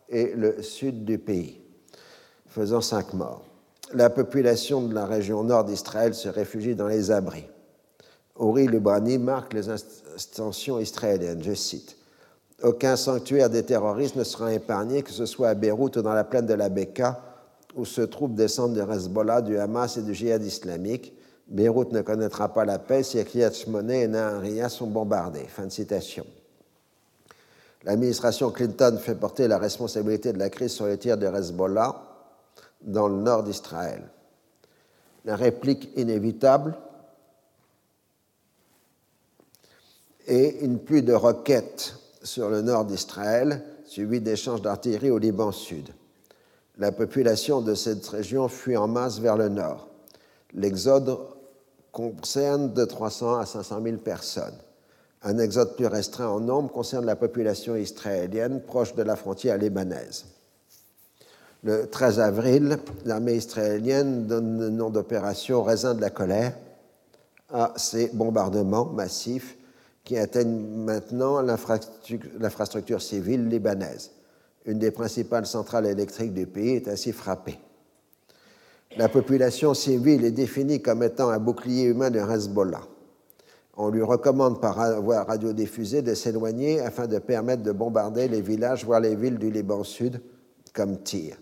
et le sud du pays, faisant cinq morts. La population de la région nord d'Israël se réfugie dans les abris. Ori Lubrani marque les intentions israéliennes. Je cite Aucun sanctuaire des terroristes ne sera épargné, que ce soit à Beyrouth ou dans la plaine de la Beka, où se trouvent des centres de Hezbollah, du Hamas et du djihad islamique. Beyrouth ne connaîtra pas la paix si Kiryat Shmone et Naharia sont bombardés. Fin de citation. L'administration Clinton fait porter la responsabilité de la crise sur les tirs de Hezbollah dans le nord d'Israël. La réplique inévitable et une pluie de roquettes sur le nord d'Israël, suivie d'échanges d'artillerie au Liban Sud. La population de cette région fuit en masse vers le nord. L'exode concerne de 300 à 500 000 personnes. Un exode plus restreint en nombre concerne la population israélienne proche de la frontière libanaise. Le 13 avril, l'armée israélienne donne le nom d'opération Raisin de la colère à ces bombardements massifs qui atteignent maintenant l'infrastructure civile libanaise. Une des principales centrales électriques du pays est ainsi frappée. La population civile est définie comme étant un bouclier humain de Hezbollah. On lui recommande par voie radiodiffusée de s'éloigner afin de permettre de bombarder les villages, voire les villes du Liban Sud, comme Tyr.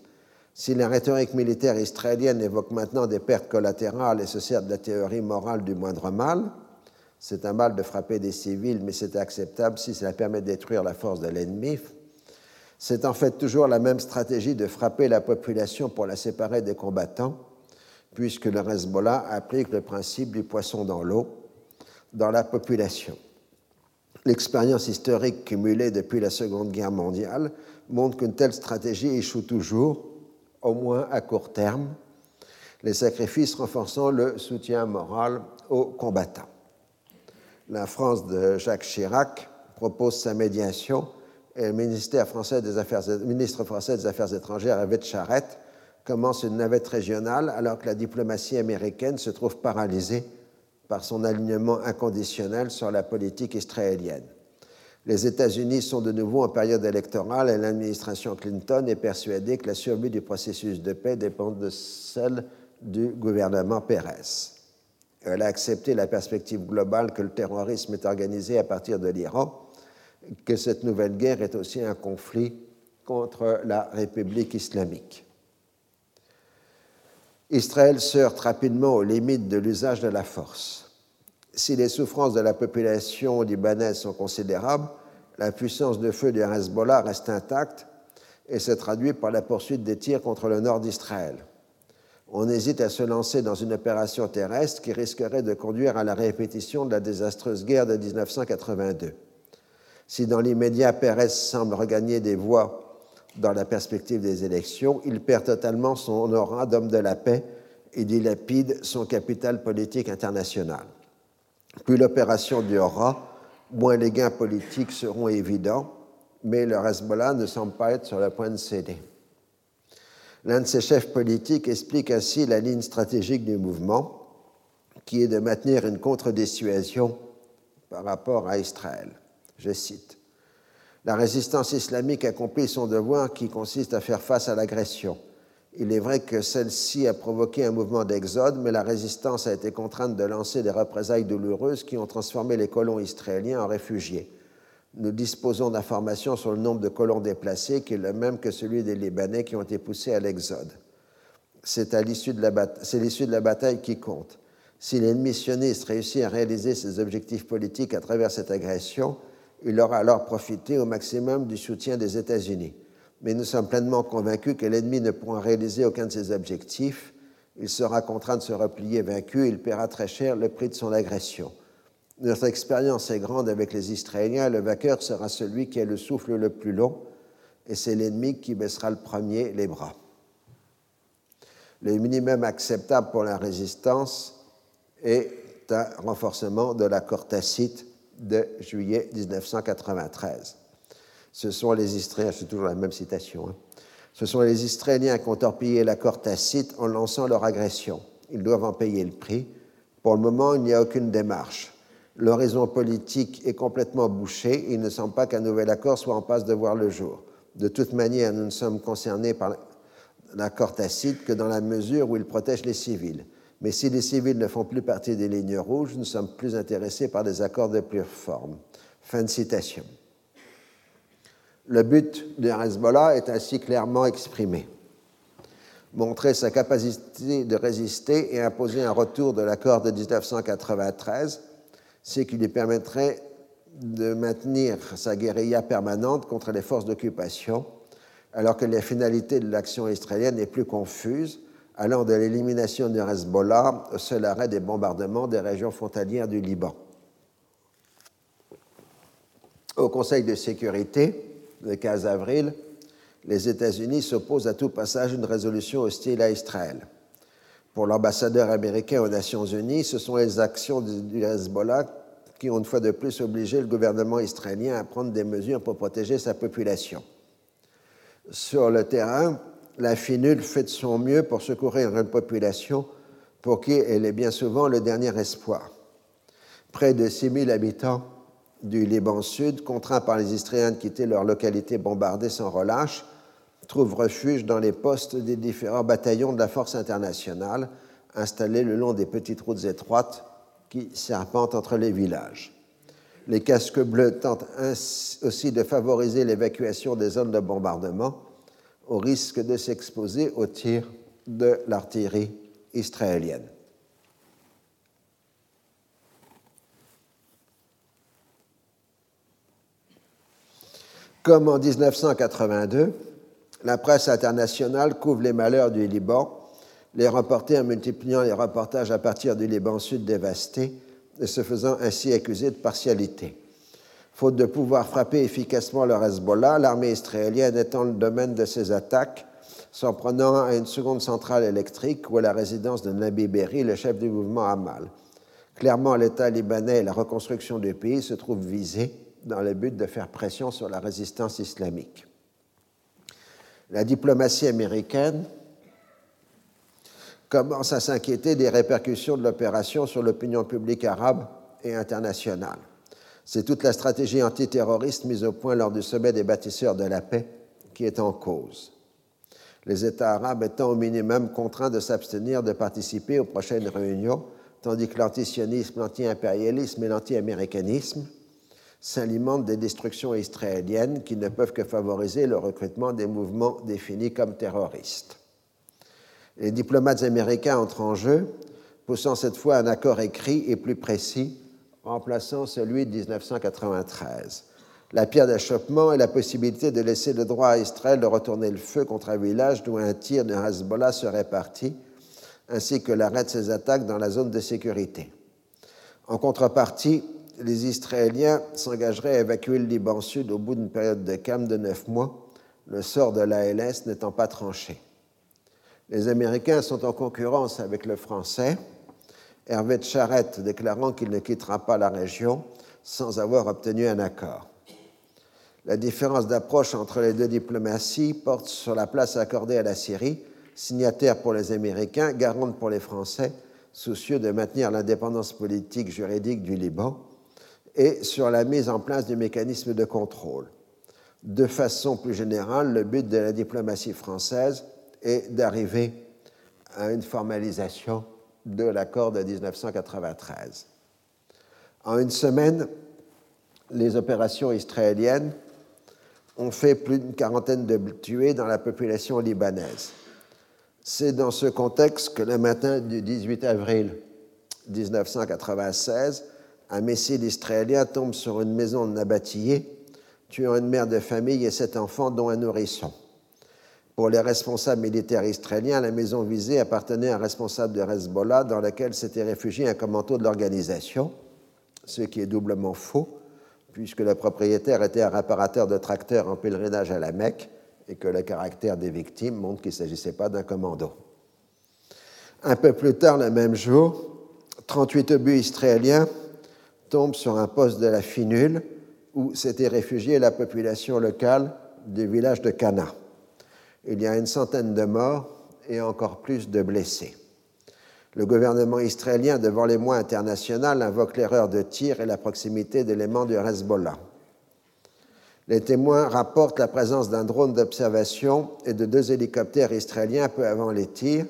Si la rhétorique militaire israélienne évoque maintenant des pertes collatérales et se sert de la théorie morale du moindre mal, C'est un mal de frapper des civils, mais c'est acceptable si cela permet de détruire la force de l'ennemi. C'est en fait toujours la même stratégie de frapper la population pour la séparer des combattants, puisque le Hezbollah applique le principe du poisson dans l'eau dans la population. L'expérience historique cumulée depuis la Seconde Guerre mondiale montre qu'une telle stratégie échoue toujours, au moins à court terme, les sacrifices renforçant le soutien moral aux combattants. La France de Jacques Chirac propose sa médiation et le ministre français des Affaires étrangères, Yvette Charette, commence une navette régionale alors que la diplomatie américaine se trouve paralysée par son alignement inconditionnel sur la politique israélienne. Les États-Unis sont de nouveau en période électorale et l'administration Clinton est persuadée que la survie du processus de paix dépend de celle du gouvernement Pérez. Elle a accepté la perspective globale que le terrorisme est organisé à partir de l'Iran, que cette nouvelle guerre est aussi un conflit contre la République islamique. Israël se heurte rapidement aux limites de l'usage de la force. Si les souffrances de la population libanaise sont considérables, la puissance de feu du Hezbollah reste intacte et se traduit par la poursuite des tirs contre le nord d'Israël. On hésite à se lancer dans une opération terrestre qui risquerait de conduire à la répétition de la désastreuse guerre de 1982. Si dans l'immédiat Pérez semble regagner des voix dans la perspective des élections, il perd totalement son aura d'homme de la paix et dilapide son capital politique international. Plus l'opération durera, moins les gains politiques seront évidents, mais le Hezbollah ne semble pas être sur le point de céder. L'un de ses chefs politiques explique ainsi la ligne stratégique du mouvement, qui est de maintenir une contre-dissuasion par rapport à Israël. Je cite la résistance islamique accomplit son devoir qui consiste à faire face à l'agression. Il est vrai que celle-ci a provoqué un mouvement d'exode, mais la résistance a été contrainte de lancer des représailles douloureuses qui ont transformé les colons israéliens en réfugiés. Nous disposons d'informations sur le nombre de colons déplacés qui est le même que celui des Libanais qui ont été poussés à l'exode. C'est l'issue de, la bataille qui compte. Si l'ennemi sioniste réussit à réaliser ses objectifs politiques à travers cette agression, il aura alors profité au maximum du soutien des États-Unis. Mais nous sommes pleinement convaincus que l'ennemi ne pourra réaliser aucun de ses objectifs. Il sera contraint de se replier vaincu et il paiera très cher le prix de son agression. Notre expérience est grande avec les Israéliens. Le vainqueur sera celui qui a le souffle le plus long et c'est l'ennemi qui baissera le premier les bras. Le minimum acceptable pour la résistance est un renforcement de l'accord tacite de juillet 1993. Ce sont les Israéliens, c'est toujours la même citation, hein. ce sont les Israéliens qui ont torpillé l'accord tacite en lançant leur agression. Ils doivent en payer le prix. Pour le moment, il n'y a aucune démarche. L'horizon politique est complètement bouché. Il ne semble pas qu'un nouvel accord soit en passe de voir le jour. De toute manière, nous ne sommes concernés par l'accord tacite que dans la mesure où il protège les civils. Mais si les civils ne font plus partie des lignes rouges, nous sommes plus intéressés par des accords de pure forme. Fin de citation. Le but de Hezbollah est ainsi clairement exprimé. Montrer sa capacité de résister et imposer un retour de l'accord de 1993, ce qui lui permettrait de maintenir sa guérilla permanente contre les forces d'occupation, alors que la finalité de l'action israélienne est plus confuse allant de l'élimination du Hezbollah au seul arrêt des bombardements des régions frontalières du Liban. Au Conseil de sécurité, le 15 avril, les États-Unis s'opposent à tout passage d'une résolution hostile à Israël. Pour l'ambassadeur américain aux Nations Unies, ce sont les actions du Hezbollah qui ont une fois de plus obligé le gouvernement israélien à prendre des mesures pour protéger sa population. Sur le terrain, la FINUL fait de son mieux pour secourir une population pour qui elle est bien souvent le dernier espoir. Près de 6 000 habitants du Liban Sud, contraints par les Israéliens de quitter leur localité bombardée sans relâche, trouvent refuge dans les postes des différents bataillons de la force internationale installés le long des petites routes étroites qui serpentent entre les villages. Les casques bleus tentent aussi de favoriser l'évacuation des zones de bombardement au risque de s'exposer aux tirs de l'artillerie israélienne. Comme en 1982, la presse internationale couvre les malheurs du Liban, les remportés en multipliant les reportages à partir du Liban sud dévasté et se faisant ainsi accuser de partialité. Faute de pouvoir frapper efficacement le Hezbollah, l'armée israélienne étend le domaine de ses attaques, s'en prenant à une seconde centrale électrique ou à la résidence de Nabi Berri, le chef du mouvement Hamal. Clairement, l'État libanais et la reconstruction du pays se trouvent visés dans le but de faire pression sur la résistance islamique. La diplomatie américaine commence à s'inquiéter des répercussions de l'opération sur l'opinion publique arabe et internationale. C'est toute la stratégie antiterroriste mise au point lors du sommet des bâtisseurs de la paix qui est en cause. Les États arabes étant au minimum contraints de s'abstenir de participer aux prochaines réunions, tandis que l'antisionisme, l'anti-impérialisme et l'anti-américanisme s'alimentent des destructions israéliennes qui ne peuvent que favoriser le recrutement des mouvements définis comme terroristes. Les diplomates américains entrent en jeu, poussant cette fois un accord écrit et plus précis, remplaçant celui de 1993. La pierre d'achoppement est la possibilité de laisser le droit à Israël de retourner le feu contre un village d'où un tir de Hezbollah serait parti, ainsi que l'arrêt de ses attaques dans la zone de sécurité. En contrepartie, les Israéliens s'engageraient à évacuer le Liban Sud au bout d'une période de calme de neuf mois, le sort de l'ALS n'étant pas tranché. Les Américains sont en concurrence avec le Français, Hervé de Charette déclarant qu'il ne quittera pas la région sans avoir obtenu un accord. La différence d'approche entre les deux diplomaties porte sur la place accordée à la Syrie, signataire pour les Américains, garante pour les Français, soucieux de maintenir l'indépendance politique juridique du Liban, et sur la mise en place du mécanisme de contrôle. De façon plus générale, le but de la diplomatie française est d'arriver à une formalisation de l'accord de 1993. En une semaine, les opérations israéliennes ont fait plus d'une quarantaine de tués dans la population libanaise. C'est dans ce contexte que le matin du 18 avril 1996, un missile israélien tombe sur une maison de Nabatillé, tuant une mère de famille et sept enfants, dont un nourrisson. Pour les responsables militaires israéliens, la maison visée appartenait à un responsable de Hezbollah dans lequel s'était réfugié un commando de l'organisation, ce qui est doublement faux, puisque le propriétaire était un réparateur de tracteurs en pèlerinage à la Mecque et que le caractère des victimes montre qu'il ne s'agissait pas d'un commando. Un peu plus tard, le même jour, 38 obus israéliens tombent sur un poste de la Finule où s'était réfugiée la population locale du village de Cana. Il y a une centaine de morts et encore plus de blessés. Le gouvernement israélien, devant les mois internationaux, invoque l'erreur de tir et la proximité d'éléments du Hezbollah. Les témoins rapportent la présence d'un drone d'observation et de deux hélicoptères israéliens peu avant les tirs,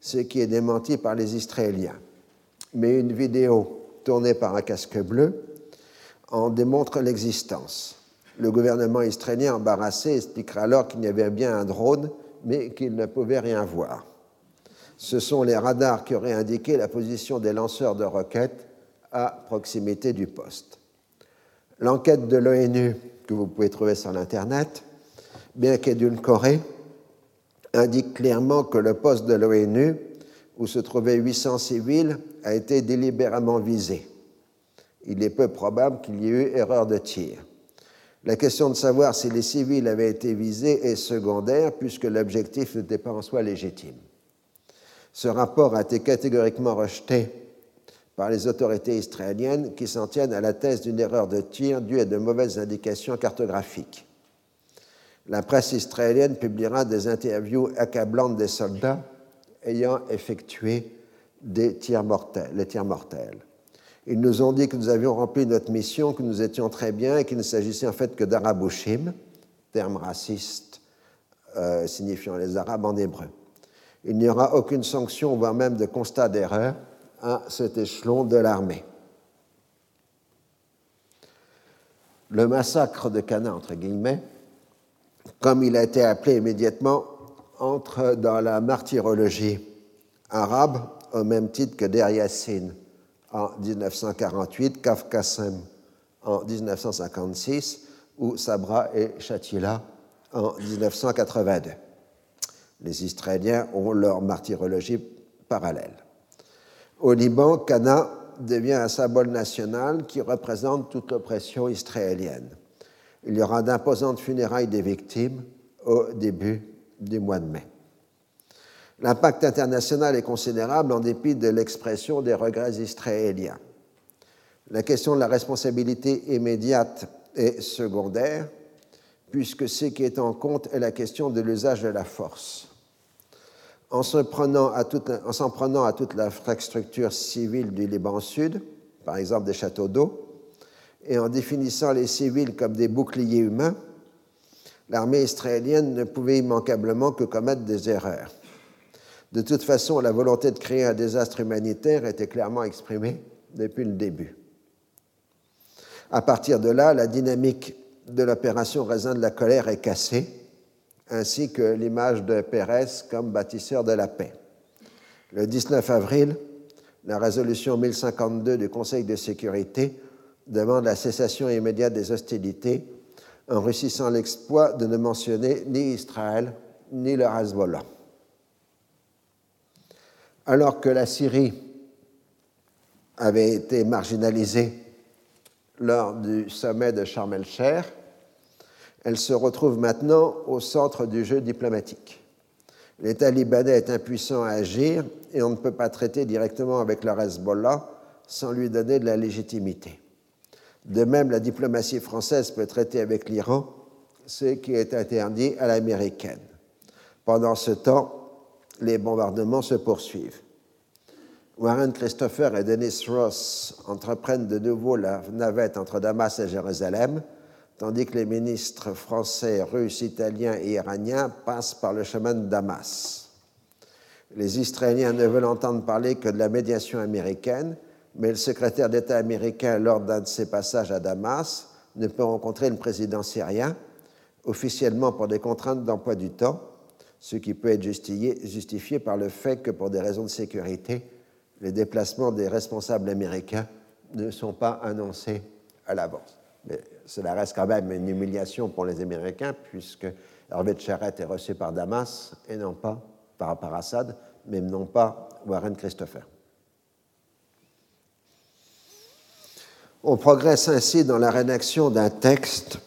ce qui est démenti par les Israéliens. Mais une vidéo tournée par un casque bleu en démontre l'existence. Le gouvernement israélien embarrassé expliquera alors qu'il y avait bien un drone, mais qu'il ne pouvait rien voir. Ce sont les radars qui auraient indiqué la position des lanceurs de roquettes à proximité du poste. L'enquête de l'ONU, que vous pouvez trouver sur l'Internet, bien qu'édulcorée, indique clairement que le poste de l'ONU, où se trouvaient 800 civils, a été délibérément visé. Il est peu probable qu'il y ait eu erreur de tir. La question de savoir si les civils avaient été visés est secondaire puisque l'objectif n'était pas en soi légitime. Ce rapport a été catégoriquement rejeté par les autorités israéliennes qui s'en tiennent à la thèse d'une erreur de tir due à de mauvaises indications cartographiques. La presse israélienne publiera des interviews accablantes des soldats ayant effectué des tirs mortels, les tirs mortels. Ils nous ont dit que nous avions rempli notre mission, que nous étions très bien et qu'il ne s'agissait en fait que d'arabushim, terme raciste euh, signifiant les Arabes en hébreu. Il n'y aura aucune sanction, voire même de constat d'erreur à cet échelon de l'armée. Le massacre de Cana, entre guillemets, comme il a été appelé immédiatement, entre dans la martyrologie arabe au même titre que Der en 1948, Kafkasem en 1956, ou Sabra et Shatila en 1982. Les Israéliens ont leur martyrologie parallèle. Au Liban, Cana devient un symbole national qui représente toute l'oppression israélienne. Il y aura d'imposantes funérailles des victimes au début du mois de mai. L'impact international est considérable en dépit de l'expression des regrets israéliens. La question de la responsabilité immédiate est secondaire, puisque ce qui est en compte est la question de l'usage de la force. En s'en prenant, à toute, l'infrastructure civile du Liban Sud, par exemple des châteaux d'eau, et en définissant les civils comme des boucliers humains, l'armée israélienne ne pouvait immanquablement que commettre des erreurs. De toute façon, la volonté de créer un désastre humanitaire était clairement exprimée depuis le début. À partir de là, la dynamique de l'opération Raisin de la colère est cassée, ainsi que l'image de Pérez comme bâtisseur de la paix. Le 19 avril, la résolution 1052 du Conseil de sécurité demande la cessation immédiate des hostilités en réussissant l'exploit de ne mentionner ni Israël ni le Hezbollah. Alors que la Syrie avait été marginalisée lors du sommet de Sharm el-Sheikh, elle se retrouve maintenant au centre du jeu diplomatique. L'État libanais est impuissant à agir et on ne peut pas traiter directement avec le Hezbollah sans lui donner de la légitimité. De même, la diplomatie française peut traiter avec l'Iran, ce qui est interdit à l'américaine. Pendant ce temps, les bombardements se poursuivent. Warren Christopher et Dennis Ross entreprennent de nouveau la navette entre Damas et Jérusalem, tandis que les ministres français, russes, italiens et iraniens passent par le chemin de Damas. Les Israéliens ne veulent entendre parler que de la médiation américaine, mais le secrétaire d'État américain, lors d'un de ses passages à Damas, ne peut rencontrer le président syrien, officiellement pour des contraintes d'emploi du temps, ce qui peut être justifié par le fait que pour des raisons de sécurité, les déplacements des responsables américains ne sont pas annoncés à l'avance. Mais cela reste quand même une humiliation pour les Américains, puisque Hervé Charette est reçu par Damas et non pas par, par Assad, mais non pas Warren Christopher. On progresse ainsi dans la rédaction d'un texte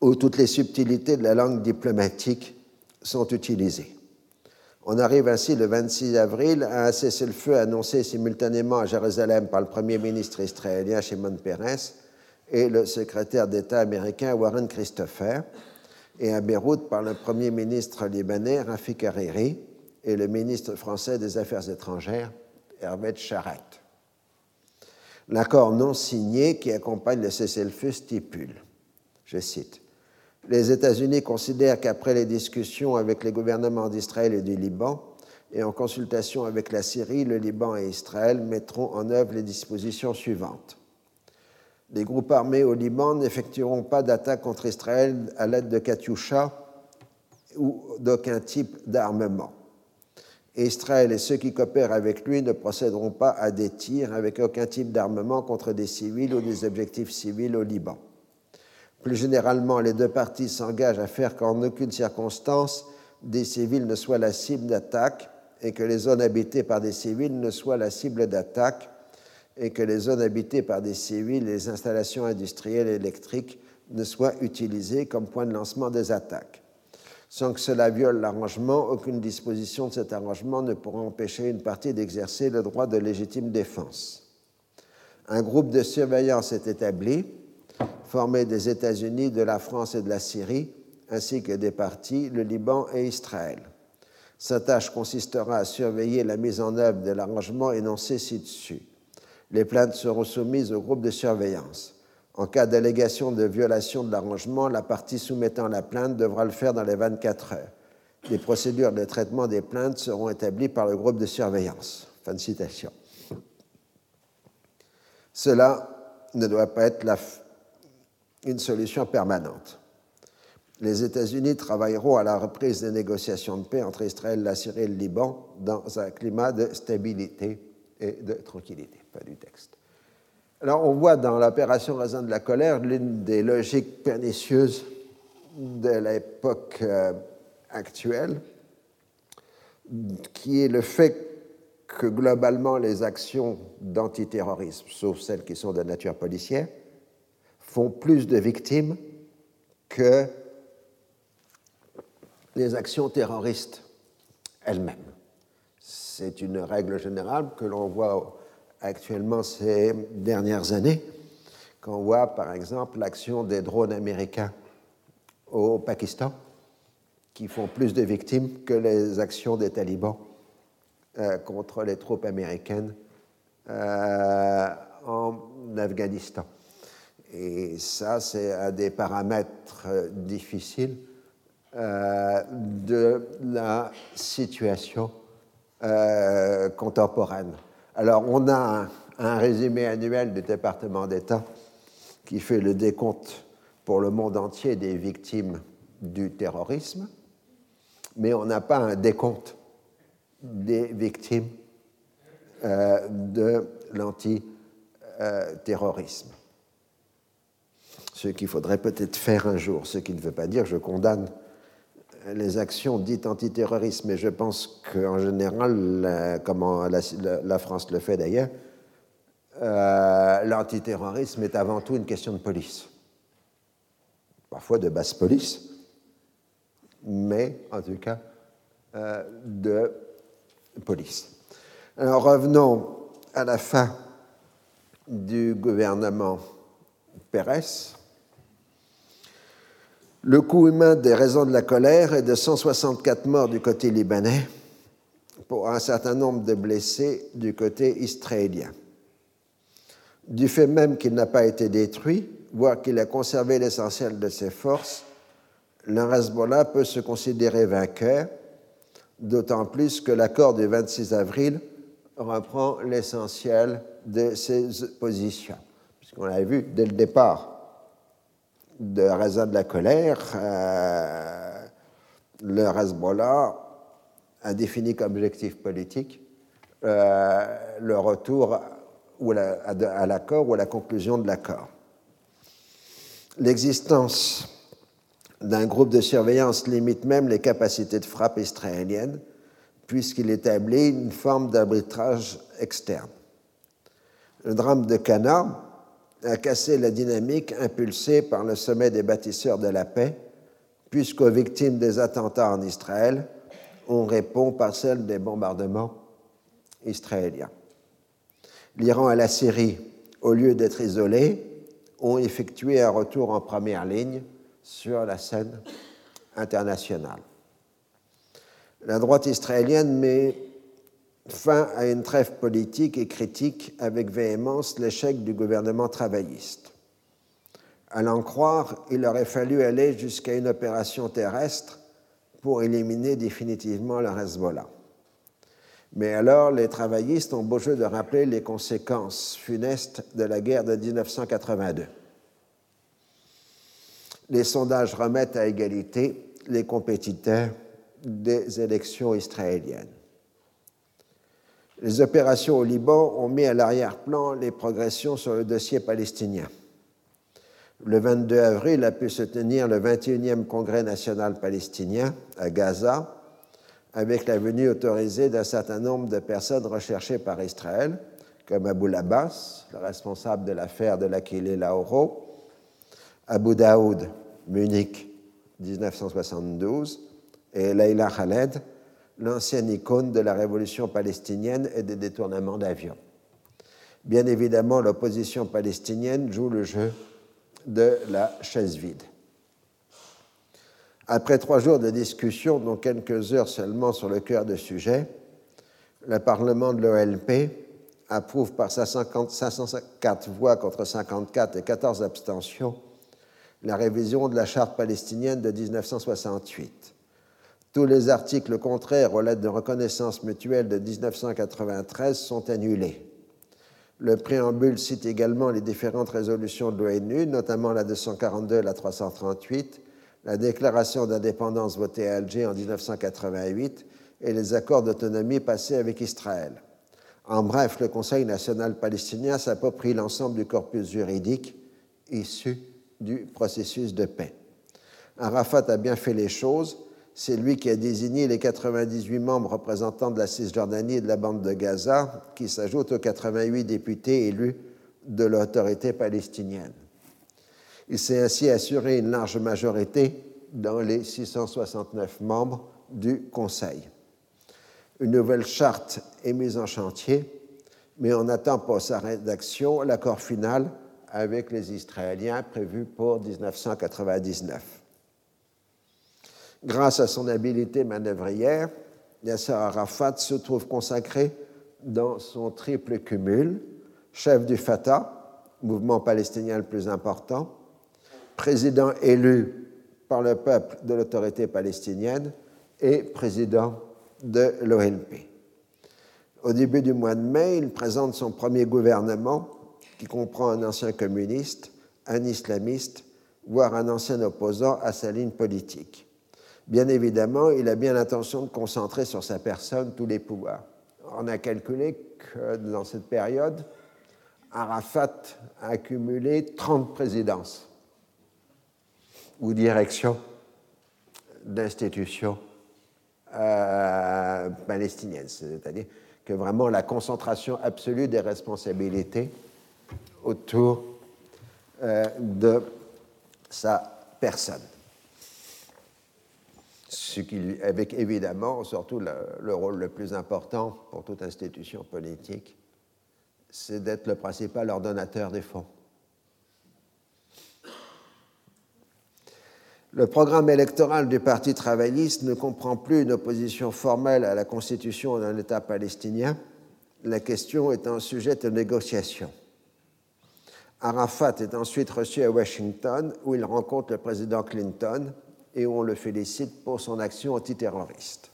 où toutes les subtilités de la langue diplomatique sont utilisées. On arrive ainsi le 26 avril à un cessez-le-feu annoncé simultanément à Jérusalem par le Premier ministre israélien Shimon Peres et le secrétaire d'État américain Warren Christopher, et à Beyrouth par le Premier ministre libanais Rafik Hariri et le ministre français des Affaires étrangères Hervé Charat. L'accord non signé qui accompagne le cessez-le-feu stipule, je cite, les États-Unis considèrent qu'après les discussions avec les gouvernements d'Israël et du Liban, et en consultation avec la Syrie, le Liban et Israël mettront en œuvre les dispositions suivantes. Les groupes armés au Liban n'effectueront pas d'attaque contre Israël à l'aide de Katyusha ou d'aucun type d'armement. Israël et ceux qui coopèrent avec lui ne procéderont pas à des tirs avec aucun type d'armement contre des civils ou des objectifs civils au Liban. Plus généralement, les deux parties s'engagent à faire qu'en aucune circonstance des civils ne soient la cible d'attaque et que les zones habitées par des civils ne soient la cible d'attaque et que les zones habitées par des civils les installations industrielles et électriques ne soient utilisées comme point de lancement des attaques. Sans que cela viole l'arrangement, aucune disposition de cet arrangement ne pourra empêcher une partie d'exercer le droit de légitime défense. Un groupe de surveillance est établi formé des États-Unis, de la France et de la Syrie, ainsi que des partis, le Liban et Israël. Sa tâche consistera à surveiller la mise en œuvre de l'arrangement énoncé ci-dessus. Les plaintes seront soumises au groupe de surveillance. En cas d'allégation de violation de l'arrangement, la partie soumettant la plainte devra le faire dans les 24 heures. Les procédures de traitement des plaintes seront établies par le groupe de surveillance. Fin de citation. Cela ne doit pas être la une solution permanente. Les États-Unis travailleront à la reprise des négociations de paix entre Israël, la Syrie et le Liban dans un climat de stabilité et de tranquillité. Pas du texte. Alors, on voit dans l'opération Raison de la colère l'une des logiques pernicieuses de l'époque euh, actuelle, qui est le fait que globalement les actions d'antiterrorisme, sauf celles qui sont de nature policière, font plus de victimes que les actions terroristes elles-mêmes. C'est une règle générale que l'on voit actuellement ces dernières années, quand on voit par exemple l'action des drones américains au Pakistan, qui font plus de victimes que les actions des talibans euh, contre les troupes américaines euh, en Afghanistan. Et ça, c'est un des paramètres difficiles euh, de la situation euh, contemporaine. Alors, on a un, résumé annuel du département d'État qui fait le décompte pour le monde entier des victimes du terrorisme, mais on n'a pas un décompte des victimes euh, de l'antiterrorisme. Ce qu'il faudrait peut-être faire un jour, ce qui ne veut pas dire je condamne les actions dites antiterroristes, mais je pense qu'en général, comme la, France le fait d'ailleurs, euh, l'antiterrorisme est avant tout une question de police. Parfois de basse police, mais en tout cas euh, de police. Alors revenons à la fin du gouvernement Pérez. Le coût humain des raisons de la colère est de 164 morts du côté libanais pour un certain nombre de blessés du côté israélien. Du fait même qu'il n'a pas été détruit, voire qu'il a conservé l'essentiel de ses forces, le Hezbollah peut se considérer vainqueur, d'autant plus que l'accord du 26 avril reprend l'essentiel de ses positions. Puisqu'on l'a vu dès le départ, de raison de la colère, euh, le Hezbollah a défini comme objectif politique euh, le retour ou à l'accord ou à la conclusion de l'accord. L'existence d'un groupe de surveillance limite même les capacités de frappe israéliennes, puisqu'il établit une forme d'arbitrage externe. Le drame de Cana a cassé la dynamique impulsée par le sommet des bâtisseurs de la paix, puisqu'aux victimes des attentats en Israël, on répond par celle des bombardements israéliens. L'Iran et la Syrie, au lieu d'être isolés, ont effectué un retour en première ligne sur la scène internationale. La droite israélienne met fin à une trêve politique et critique avec véhémence l'échec du gouvernement travailliste. À l'en croire, il aurait fallu aller jusqu'à une opération terrestre pour éliminer définitivement le Hezbollah. Mais alors, les travaillistes ont beau jeu de rappeler les conséquences funestes de la guerre de 1982. Les sondages remettent à égalité les compétiteurs des élections israéliennes. Les opérations au Liban ont mis à l'arrière-plan les progressions sur le dossier palestinien. Le 22 avril a pu se tenir le 21e Congrès national palestinien à Gaza, avec la venue autorisée d'un certain nombre de personnes recherchées par Israël, comme Abu Labas, le responsable de l'affaire de l'Aquilée Lauro, Abu Daoud, Munich, 1972, et Leila Khaled, l'ancienne icône de la révolution palestinienne et des détournements d'avions. Bien évidemment, l'opposition palestinienne joue le jeu de la chaise vide. Après trois jours de discussion, dont quelques heures seulement sur le cœur de sujet, le Parlement de l'OLP approuve par 504 voix contre 54 et 14 abstentions la révision de la charte palestinienne de 1968 tous les articles contraires aux lettres de reconnaissance mutuelle de 1993 sont annulés. Le préambule cite également les différentes résolutions de l'ONU, notamment la 242 et la 338, la déclaration d'indépendance votée à Alger en 1988 et les accords d'autonomie passés avec Israël. En bref, le Conseil national palestinien s'approprie l'ensemble du corpus juridique issu du processus de paix. Arafat a bien fait les choses. C'est lui qui a désigné les 98 membres représentants de la Cisjordanie et de la bande de Gaza, qui s'ajoutent aux 88 députés élus de l'autorité palestinienne. Il s'est ainsi assuré une large majorité dans les 669 membres du Conseil. Une nouvelle charte est mise en chantier, mais on attend pour sa rédaction l'accord final avec les Israéliens prévu pour 1999. Grâce à son habileté manœuvrière, Yasser Arafat se trouve consacré dans son triple cumul, chef du Fatah, mouvement palestinien le plus important, président élu par le peuple de l'autorité palestinienne et président de l'ONP. Au début du mois de mai, il présente son premier gouvernement qui comprend un ancien communiste, un islamiste, voire un ancien opposant à sa ligne politique. Bien évidemment, il a bien l'intention de concentrer sur sa personne tous les pouvoirs. On a calculé que dans cette période, Arafat a accumulé 30 présidences ou directions d'institutions euh, palestiniennes, c'est-à-dire que vraiment la concentration absolue des responsabilités autour euh, de sa personne. Avec évidemment surtout le rôle le plus important pour toute institution politique, c'est d'être le principal ordonnateur des fonds. Le programme électoral du Parti travailliste ne comprend plus une opposition formelle à la constitution d'un État palestinien, la question étant sujet de négociation. Arafat est ensuite reçu à Washington où il rencontre le président Clinton et on le félicite pour son action antiterroriste.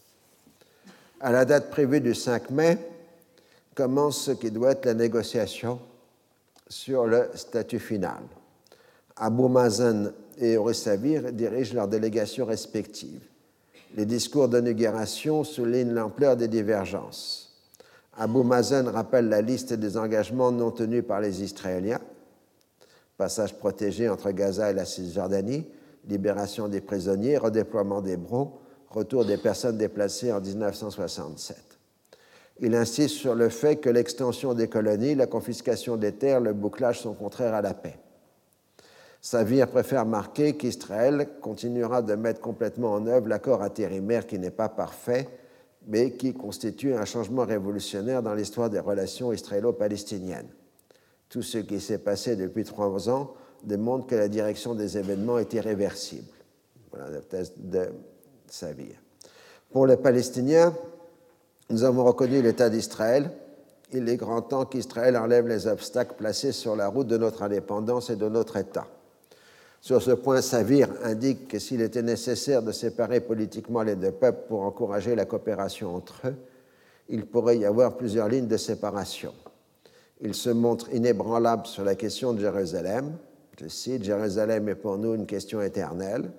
À la date prévue du 5 mai, commence ce qui doit être la négociation sur le statut final. Abou Mazen et Savir dirigent leurs délégations respectives. Les discours d'inauguration soulignent l'ampleur des divergences. Abou Mazen rappelle la liste des engagements non tenus par les Israéliens passage protégé entre Gaza et la Cisjordanie, libération des prisonniers, redéploiement des brons, retour des personnes déplacées en 1967. Il insiste sur le fait que l'extension des colonies, la confiscation des terres, le bouclage sont contraires à la paix. Savir préfère marquer qu'Israël continuera de mettre complètement en œuvre l'accord intérimaire qui n'est pas parfait, mais qui constitue un changement révolutionnaire dans l'histoire des relations israélo-palestiniennes. Tout ce qui s'est passé depuis trois ans démontre que la direction des événements est irréversible. Voilà la thèse de Savir. Pour les Palestiniens, nous avons reconnu l'État d'Israël. Il est grand temps qu'Israël enlève les obstacles placés sur la route de notre indépendance et de notre État. Sur ce point, Savir indique que s'il était nécessaire de séparer politiquement les deux peuples pour encourager la coopération entre eux, il pourrait y avoir plusieurs lignes de séparation. Il se montre inébranlable sur la question de Jérusalem. Je cite Jérusalem est pour nous une question éternelle.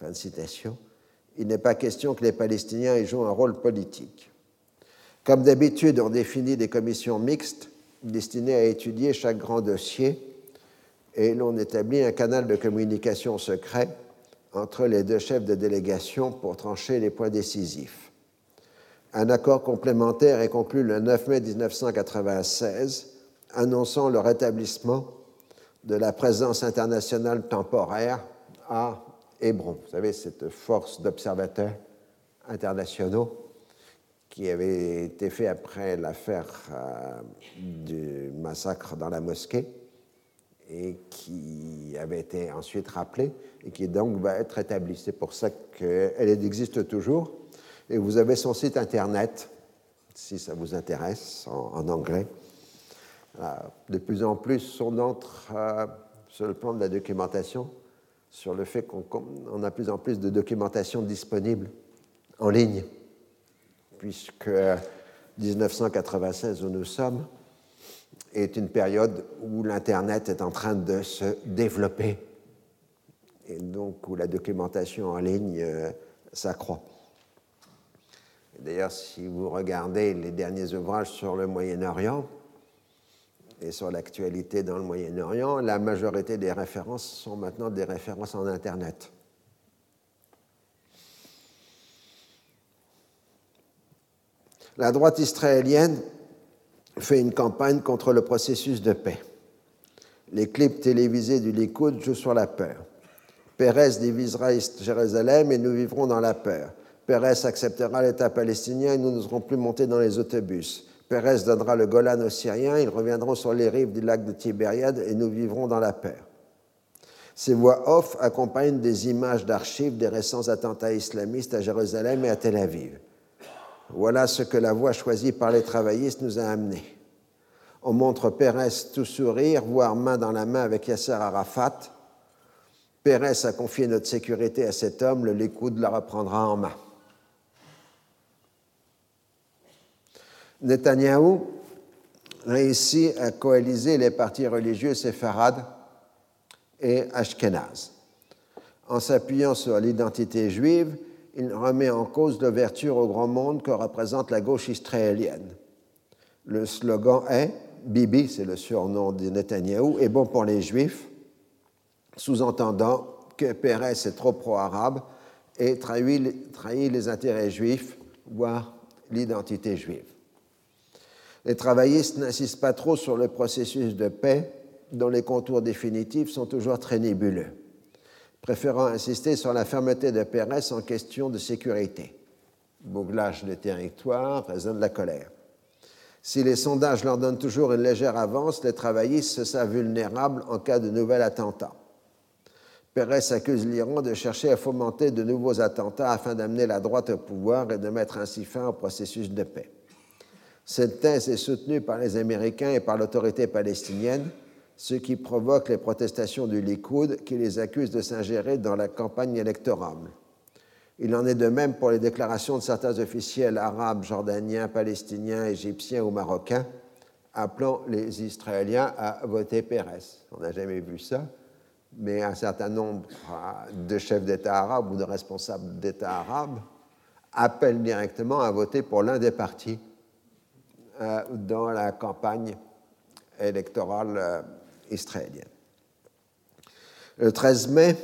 Fin de citation. Il n'est pas question que les Palestiniens y jouent un rôle politique. Comme d'habitude, on définit des commissions mixtes destinées à étudier chaque grand dossier et l'on établit un canal de communication secret entre les deux chefs de délégation pour trancher les points décisifs. Un accord complémentaire est conclu le 9 mai 1996 annonçant le rétablissement de la présence internationale temporaire à Hébron. Vous savez, cette force d'observateurs internationaux qui avait été fait après l'affaire euh, du massacre dans la mosquée et qui avait été ensuite rappelé et qui donc va être établie. C'est pour ça qu'elle existe toujours. Et vous avez son site internet, si ça vous intéresse, en, anglais. De plus en plus, on entre euh, sur le plan de la documentation, sur le fait qu'on a plus en plus de documentation disponible en ligne, puisque 1996 où nous sommes, est une période où l'Internet est en train de se développer et donc où la documentation en ligne euh, s'accroît. D'ailleurs, si vous regardez les derniers ouvrages sur le Moyen-Orient et sur l'actualité dans le Moyen-Orient, la majorité des références sont maintenant des références en Internet. La droite israélienne fait une campagne contre le processus de paix. Les clips télévisés du Likoud jouent sur la peur. Pérez divisera Jérusalem et nous vivrons dans la peur. Pérez acceptera l'État palestinien et nous n'oserons plus monter dans les autobus. Pérez donnera le Golan aux Syriens, ils reviendront sur les rives du lac de Tibériade et nous vivrons dans la peur. Ces voix off accompagnent des images d'archives des récents attentats islamistes à Jérusalem et à Tel Aviv. Voilà ce que la voie choisie par les travaillistes nous a amené. On montre Pérez tout sourire, voire main dans la main avec Yasser Arafat. Pérez a confié notre sécurité à cet homme, le Likoud la reprendra en main. Netanyahou réussit à coaliser les partis religieux séfarades et ashkénazes. En s'appuyant sur l'identité juive, il remet en cause l'ouverture au grand monde que représente la gauche israélienne. Le slogan est Bibi, c'est le surnom de Netanyahou, est bon pour les juifs, sous-entendant que Pérez est trop pro-arabe et trahit, trahit les intérêts juifs, voire l'identité juive. Les travaillistes n'insistent pas trop sur le processus de paix dont les contours définitifs sont toujours très nébuleux préférant insister sur la fermeté de Pérez en question de sécurité. Bouglage des territoires, raison de la colère. Si les sondages leur donnent toujours une légère avance, les travaillistes se savent vulnérables en cas de nouvel attentat. Pérez accuse l'Iran de chercher à fomenter de nouveaux attentats afin d'amener la droite au pouvoir et de mettre ainsi fin au processus de paix. Cette thèse est soutenue par les Américains et par l'autorité palestinienne, ce qui provoque les protestations du Likoud qui les accuse de s'ingérer dans la campagne électorale. Il en est de même pour les déclarations de certains officiels arabes, jordaniens, palestiniens, égyptiens ou marocains appelant les Israéliens à voter Pérez. On n'a jamais vu ça, mais un certain nombre de chefs d'État arabes ou de responsables d'État arabes appellent directement à voter pour l'un des partis dans la campagne électorale euh, israélienne. Le 13 mai,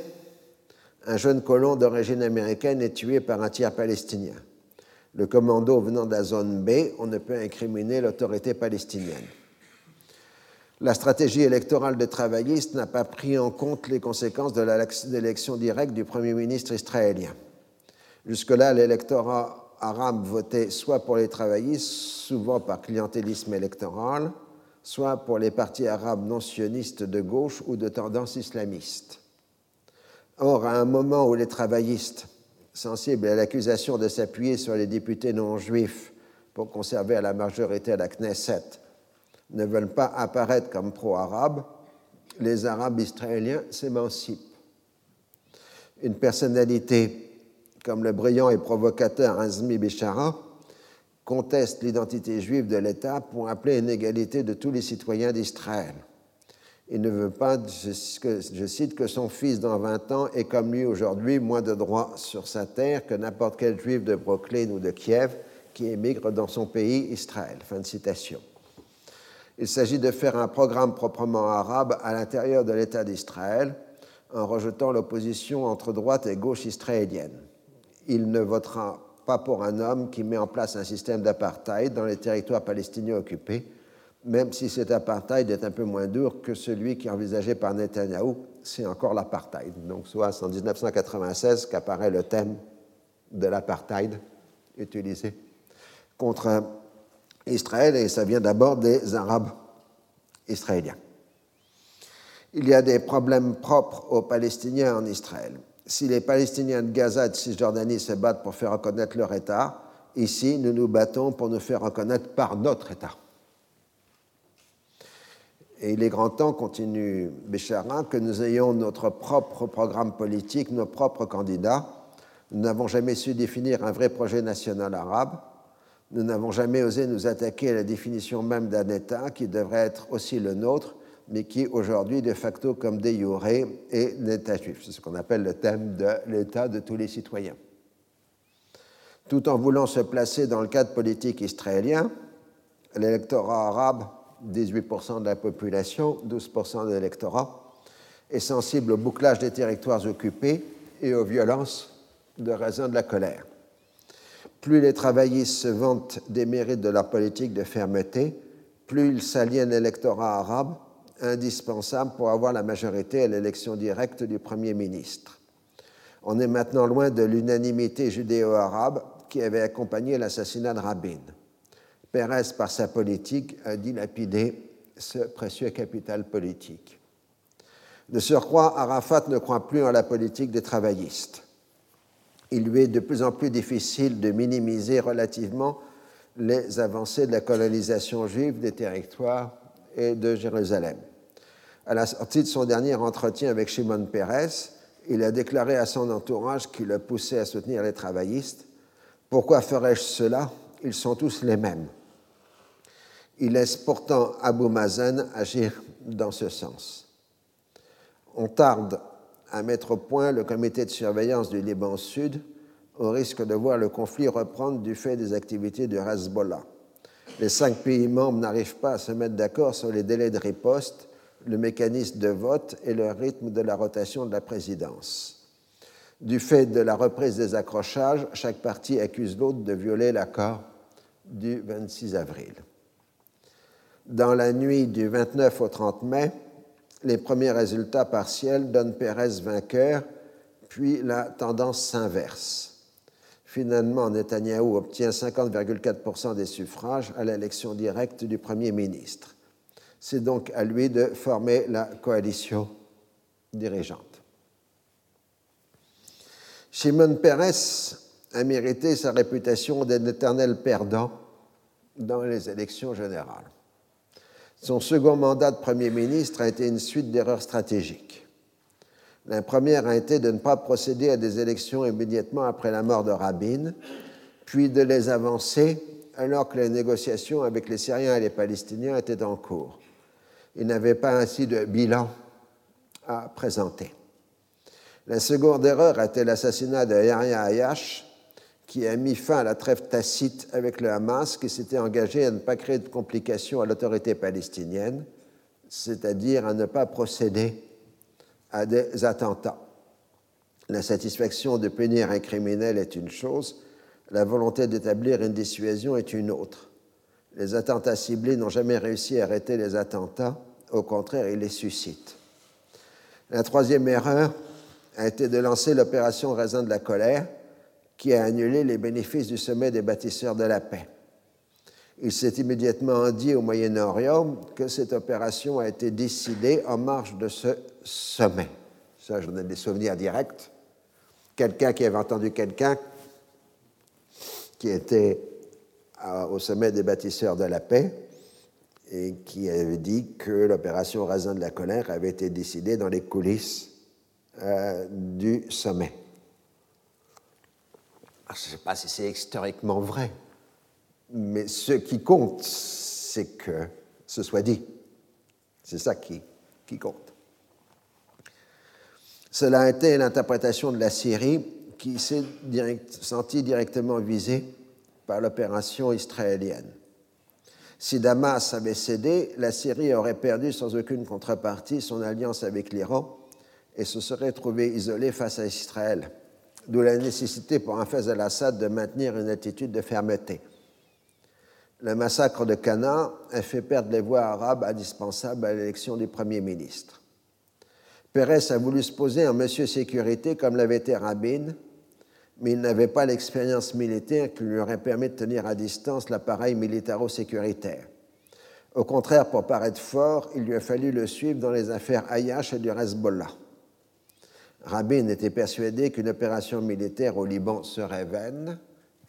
un jeune colon d'origine américaine est tué par un tiers palestinien. Le commando venant de la zone B, on ne peut incriminer l'autorité palestinienne. La stratégie électorale des travaillistes n'a pas pris en compte les conséquences de l'élection directe du Premier ministre israélien. Jusque-là, l'électorat arabe votait soit pour les travaillistes, souvent par clientélisme électoral, soit pour les partis arabes non sionistes de gauche ou de tendance islamiste. Or, à un moment où les travaillistes, sensibles à l'accusation de s'appuyer sur les députés non juifs pour conserver la majorité à la Knesset, ne veulent pas apparaître comme pro-arabes, les Arabes israéliens s'émancipent. Une personnalité comme le brillant et provocateur Azmi Bishara conteste l'identité juive de l'État pour appeler une égalité de tous les citoyens d'Israël. Il ne veut pas, je cite, que son fils dans 20 ans ait comme lui aujourd'hui moins de droits sur sa terre que n'importe quel juif de Brooklyn ou de Kiev qui émigre dans son pays, Israël. Fin de citation. Il s'agit de faire un programme proprement arabe à l'intérieur de l'État d'Israël en rejetant l'opposition entre droite et gauche israélienne. Il ne votera pas pour un homme qui met en place un système d'apartheid dans les territoires palestiniens occupés, même si cet apartheid est un peu moins dur que celui qui est envisagé par Netanyahou, c'est encore l'apartheid. Donc, soit en 1996 qu'apparaît le thème de l'apartheid utilisé contre Israël, et ça vient d'abord des Arabes israéliens. Il y a des problèmes propres aux Palestiniens en Israël si les Palestiniens de Gaza et de Cisjordanie se battent pour faire reconnaître leur État, ici, nous nous battons pour nous faire reconnaître par notre État. Et il est grand temps, continue Béchara, que nous ayons notre propre programme politique, nos propres candidats. Nous n'avons jamais su définir un vrai projet national arabe. Nous n'avons jamais osé nous attaquer à la définition même d'un État qui devrait être aussi le nôtre, mais qui aujourd'hui, de facto, comme de jure, est l'État juif. C'est ce qu'on appelle le thème de l'État de tous les citoyens. Tout en voulant se placer dans le cadre politique israélien, l'électorat arabe, 18% de la population, 12% de l'électorat, est sensible au bouclage des territoires occupés et aux violences de raison de la colère. Plus les travaillistes se vantent des mérites de leur politique de fermeté, plus ils s'aliènent l'électorat arabe, indispensable pour avoir la majorité à l'élection directe du Premier ministre. On est maintenant loin de l'unanimité judéo-arabe qui avait accompagné l'assassinat de Rabin. Pérez, par sa politique, a dilapidé ce précieux capital politique. De surcroît, Arafat ne croit plus en la politique des travaillistes. Il lui est de plus en plus difficile de minimiser relativement les avancées de la colonisation juive des territoires et de Jérusalem. À la sortie de son dernier entretien avec Shimon Peres, il a déclaré à son entourage qui le poussait à soutenir les travaillistes Pourquoi ferais-je cela? Ils sont tous les mêmes. Il laisse pourtant Abu Mazen agir dans ce sens. On tarde à mettre au point le comité de surveillance du Liban Sud au risque de voir le conflit reprendre du fait des activités du Hezbollah. Les cinq pays membres n'arrivent pas à se mettre d'accord sur les délais de riposte, le mécanisme de vote et le rythme de la rotation de la présidence. Du fait de la reprise des accrochages, chaque parti accuse l'autre de violer l'accord du 26 avril. Dans la nuit du 29 au 30 mai, les premiers résultats partiels donnent Pérez vainqueur, puis la tendance s'inverse. Finalement, Netanyahou obtient 50,4% des suffrages à l'élection directe du Premier ministre. C'est donc à lui de former la coalition dirigeante. Shimon Peres a mérité sa réputation d'un éternel perdant dans les élections générales. Son second mandat de Premier ministre a été une suite d'erreurs stratégiques. La première a été de ne pas procéder à des élections immédiatement après la mort de Rabin, puis de les avancer alors que les négociations avec les Syriens et les Palestiniens étaient en cours. Il n'avait pas ainsi de bilan à présenter. La seconde erreur été l'assassinat de Yahya Ayash, qui a mis fin à la trêve tacite avec le Hamas, qui s'était engagé à ne pas créer de complications à l'autorité palestinienne, c'est-à-dire à ne pas procéder à des attentats. La satisfaction de punir un criminel est une chose, la volonté d'établir une dissuasion est une autre. Les attentats ciblés n'ont jamais réussi à arrêter les attentats, au contraire, ils les suscitent. La troisième erreur a été de lancer l'opération Raisin de la colère, qui a annulé les bénéfices du sommet des bâtisseurs de la paix. Il s'est immédiatement dit au Moyen-Orient que cette opération a été décidée en marge de ce sommet. Ça, j'en ai des souvenirs directs. Quelqu'un qui avait entendu quelqu'un qui était au sommet des bâtisseurs de la paix et qui avait dit que l'opération Raisin de la colère avait été décidée dans les coulisses euh, du sommet. Je ne sais pas si c'est historiquement vrai, mais ce qui compte, c'est que ce soit dit. C'est ça qui, qui compte. Cela a été l'interprétation de la Syrie qui s'est sentie directement visée par l'opération israélienne. Si Damas avait cédé, la Syrie aurait perdu sans aucune contrepartie son alliance avec l'Iran et se serait trouvée isolée face à Israël d'où la nécessité pour un Fez al-Assad de maintenir une attitude de fermeté. Le massacre de Cana a fait perdre les voix arabes indispensables à l'élection du Premier ministre. Pérez a voulu se poser en monsieur sécurité comme l'avait été Rabin, mais il n'avait pas l'expérience militaire qui lui aurait permis de tenir à distance l'appareil militaro-sécuritaire. Au contraire, pour paraître fort, il lui a fallu le suivre dans les affaires Ayash et du Hezbollah. Rabin était persuadé qu'une opération militaire au Liban serait vaine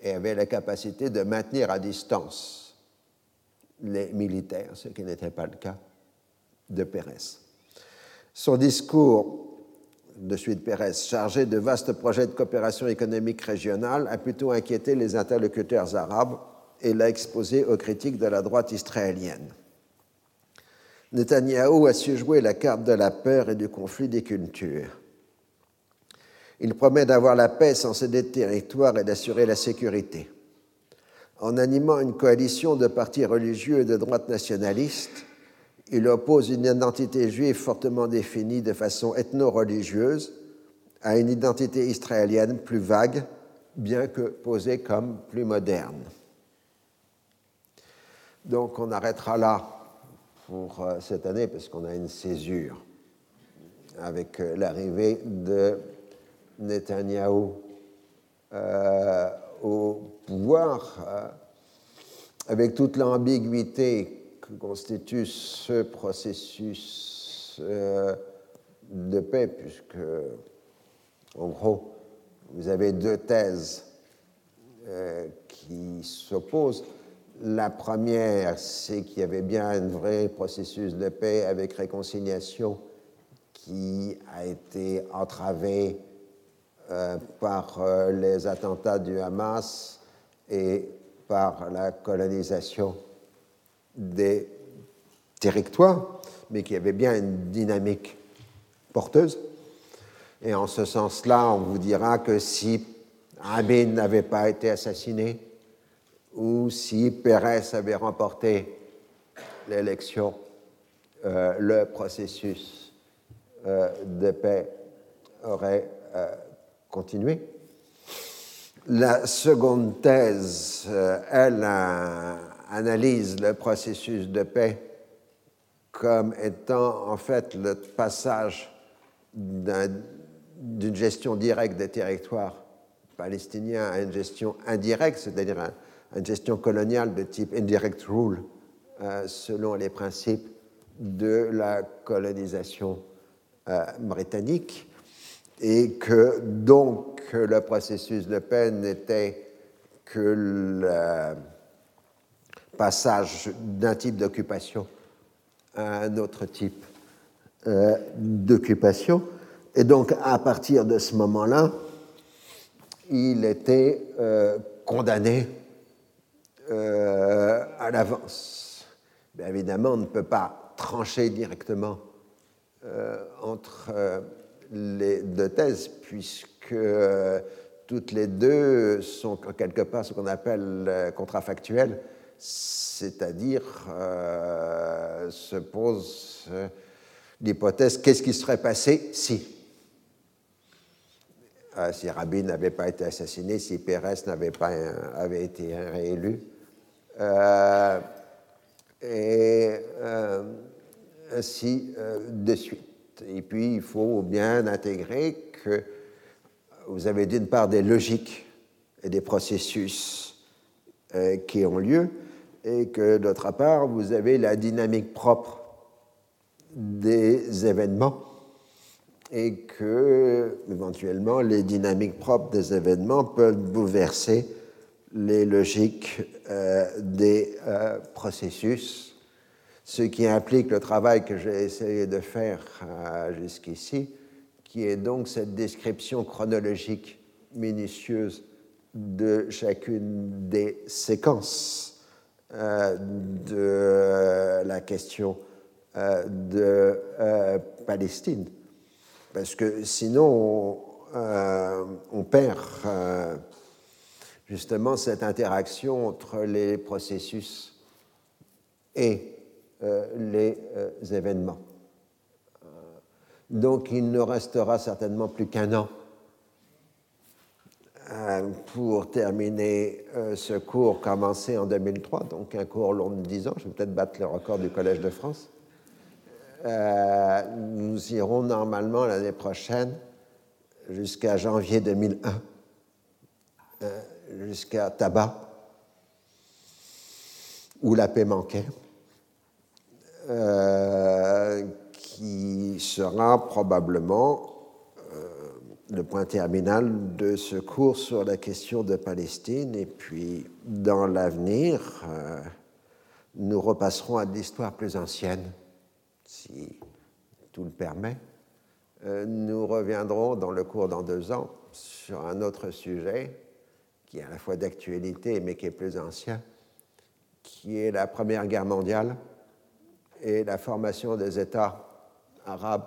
et avait la capacité de maintenir à distance les militaires, ce qui n'était pas le cas de Pérez. Son discours de suite Pérez, chargé de vastes projets de coopération économique régionale, a plutôt inquiété les interlocuteurs arabes et l'a exposé aux critiques de la droite israélienne. Netanyahou a su jouer la carte de la peur et du conflit des cultures. Il promet d'avoir la paix sans céder de territoire et d'assurer la sécurité. En animant une coalition de partis religieux et de droite nationalistes, il oppose une identité juive fortement définie de façon ethno-religieuse à une identité israélienne plus vague, bien que posée comme plus moderne. Donc on arrêtera là pour euh, cette année parce qu'on a une césure avec euh, l'arrivée de Netanyahou euh, au pouvoir, avec toute l'ambiguïté que constitue ce processus de paix, puisque, en gros, vous avez deux thèses qui s'opposent. La première, c'est qu'il y avait bien un vrai processus de paix avec réconciliation qui a été entravé euh, par euh, les attentats du Hamas et par la colonisation des territoires, mais qui avait bien une dynamique porteuse. Et en ce sens-là, on vous dira que si Amin n'avait pas été assassiné, ou si Pérez avait remporté l'élection, euh, le processus euh, de paix aurait euh, continué. La seconde thèse, elle analyse le processus de paix comme étant en fait le passage d'une gestion directe des territoires palestiniens à une gestion indirecte, c'est-à-dire un, une gestion coloniale de type indirect rule, euh, selon les principes de la colonisation euh, britannique, et que donc le processus de paix n'était que le passage d'un type d'occupation à un autre type euh, d'occupation. Et donc, à partir de ce moment-là, il était condamné euh, à l'avance. Bien évidemment, on ne peut pas trancher directement euh, entre euh, les deux thèses, puisque toutes les deux sont en quelque part ce qu'on appelle contrafactuelles, c'est-à-dire se pose l'hypothèse qu'est-ce qui serait passé si? Si Rabin n'avait pas été assassiné, si Pérez n'avait pas avait été réélu, euh, et euh, ainsi euh, de suite. Et puis, il faut bien intégrer que vous avez d'une part des logiques et des processus qui ont lieu, et que d'autre part, vous avez la dynamique propre des événements, et que, éventuellement, les dynamiques propres des événements peuvent bouleverser les logiques euh, des euh, processus, ce qui implique le travail que j'ai essayé de faire euh, jusqu'ici, qui est donc cette description chronologique minutieuse de chacune des séquences de la question de Palestine. Parce que sinon, on perd justement cette interaction entre les processus et euh, les euh, événements. Euh, donc il ne restera certainement plus qu'un an pour terminer ce cours commencé en 2003, donc un cours long de 10 ans. Je vais peut-être battre le record du Collège de France. nous irons normalement l'année prochaine jusqu'à janvier 2001 jusqu'à Tabac, où la paix manquait, euh, qui sera probablement euh, le point terminal de ce cours sur la question de Palestine. Et puis, dans l'avenir, euh, nous repasserons à l'histoire plus ancienne, si tout le permet. nous reviendrons dans le cours dans deux ans sur un autre sujet qui est à la fois d'actualité mais qui est plus ancien, qui est la Première Guerre mondiale et la formation des États arabes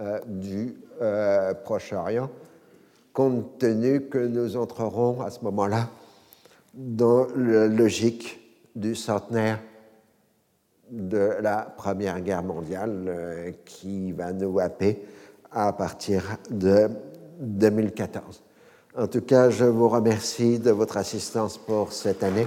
euh, du euh, Proche-Orient, compte tenu que nous entrerons à ce moment-là dans la logique du centenaire de la Première Guerre mondiale euh, qui va nous happer à partir de 2014. En tout cas, je vous remercie de votre assistance pour cette année.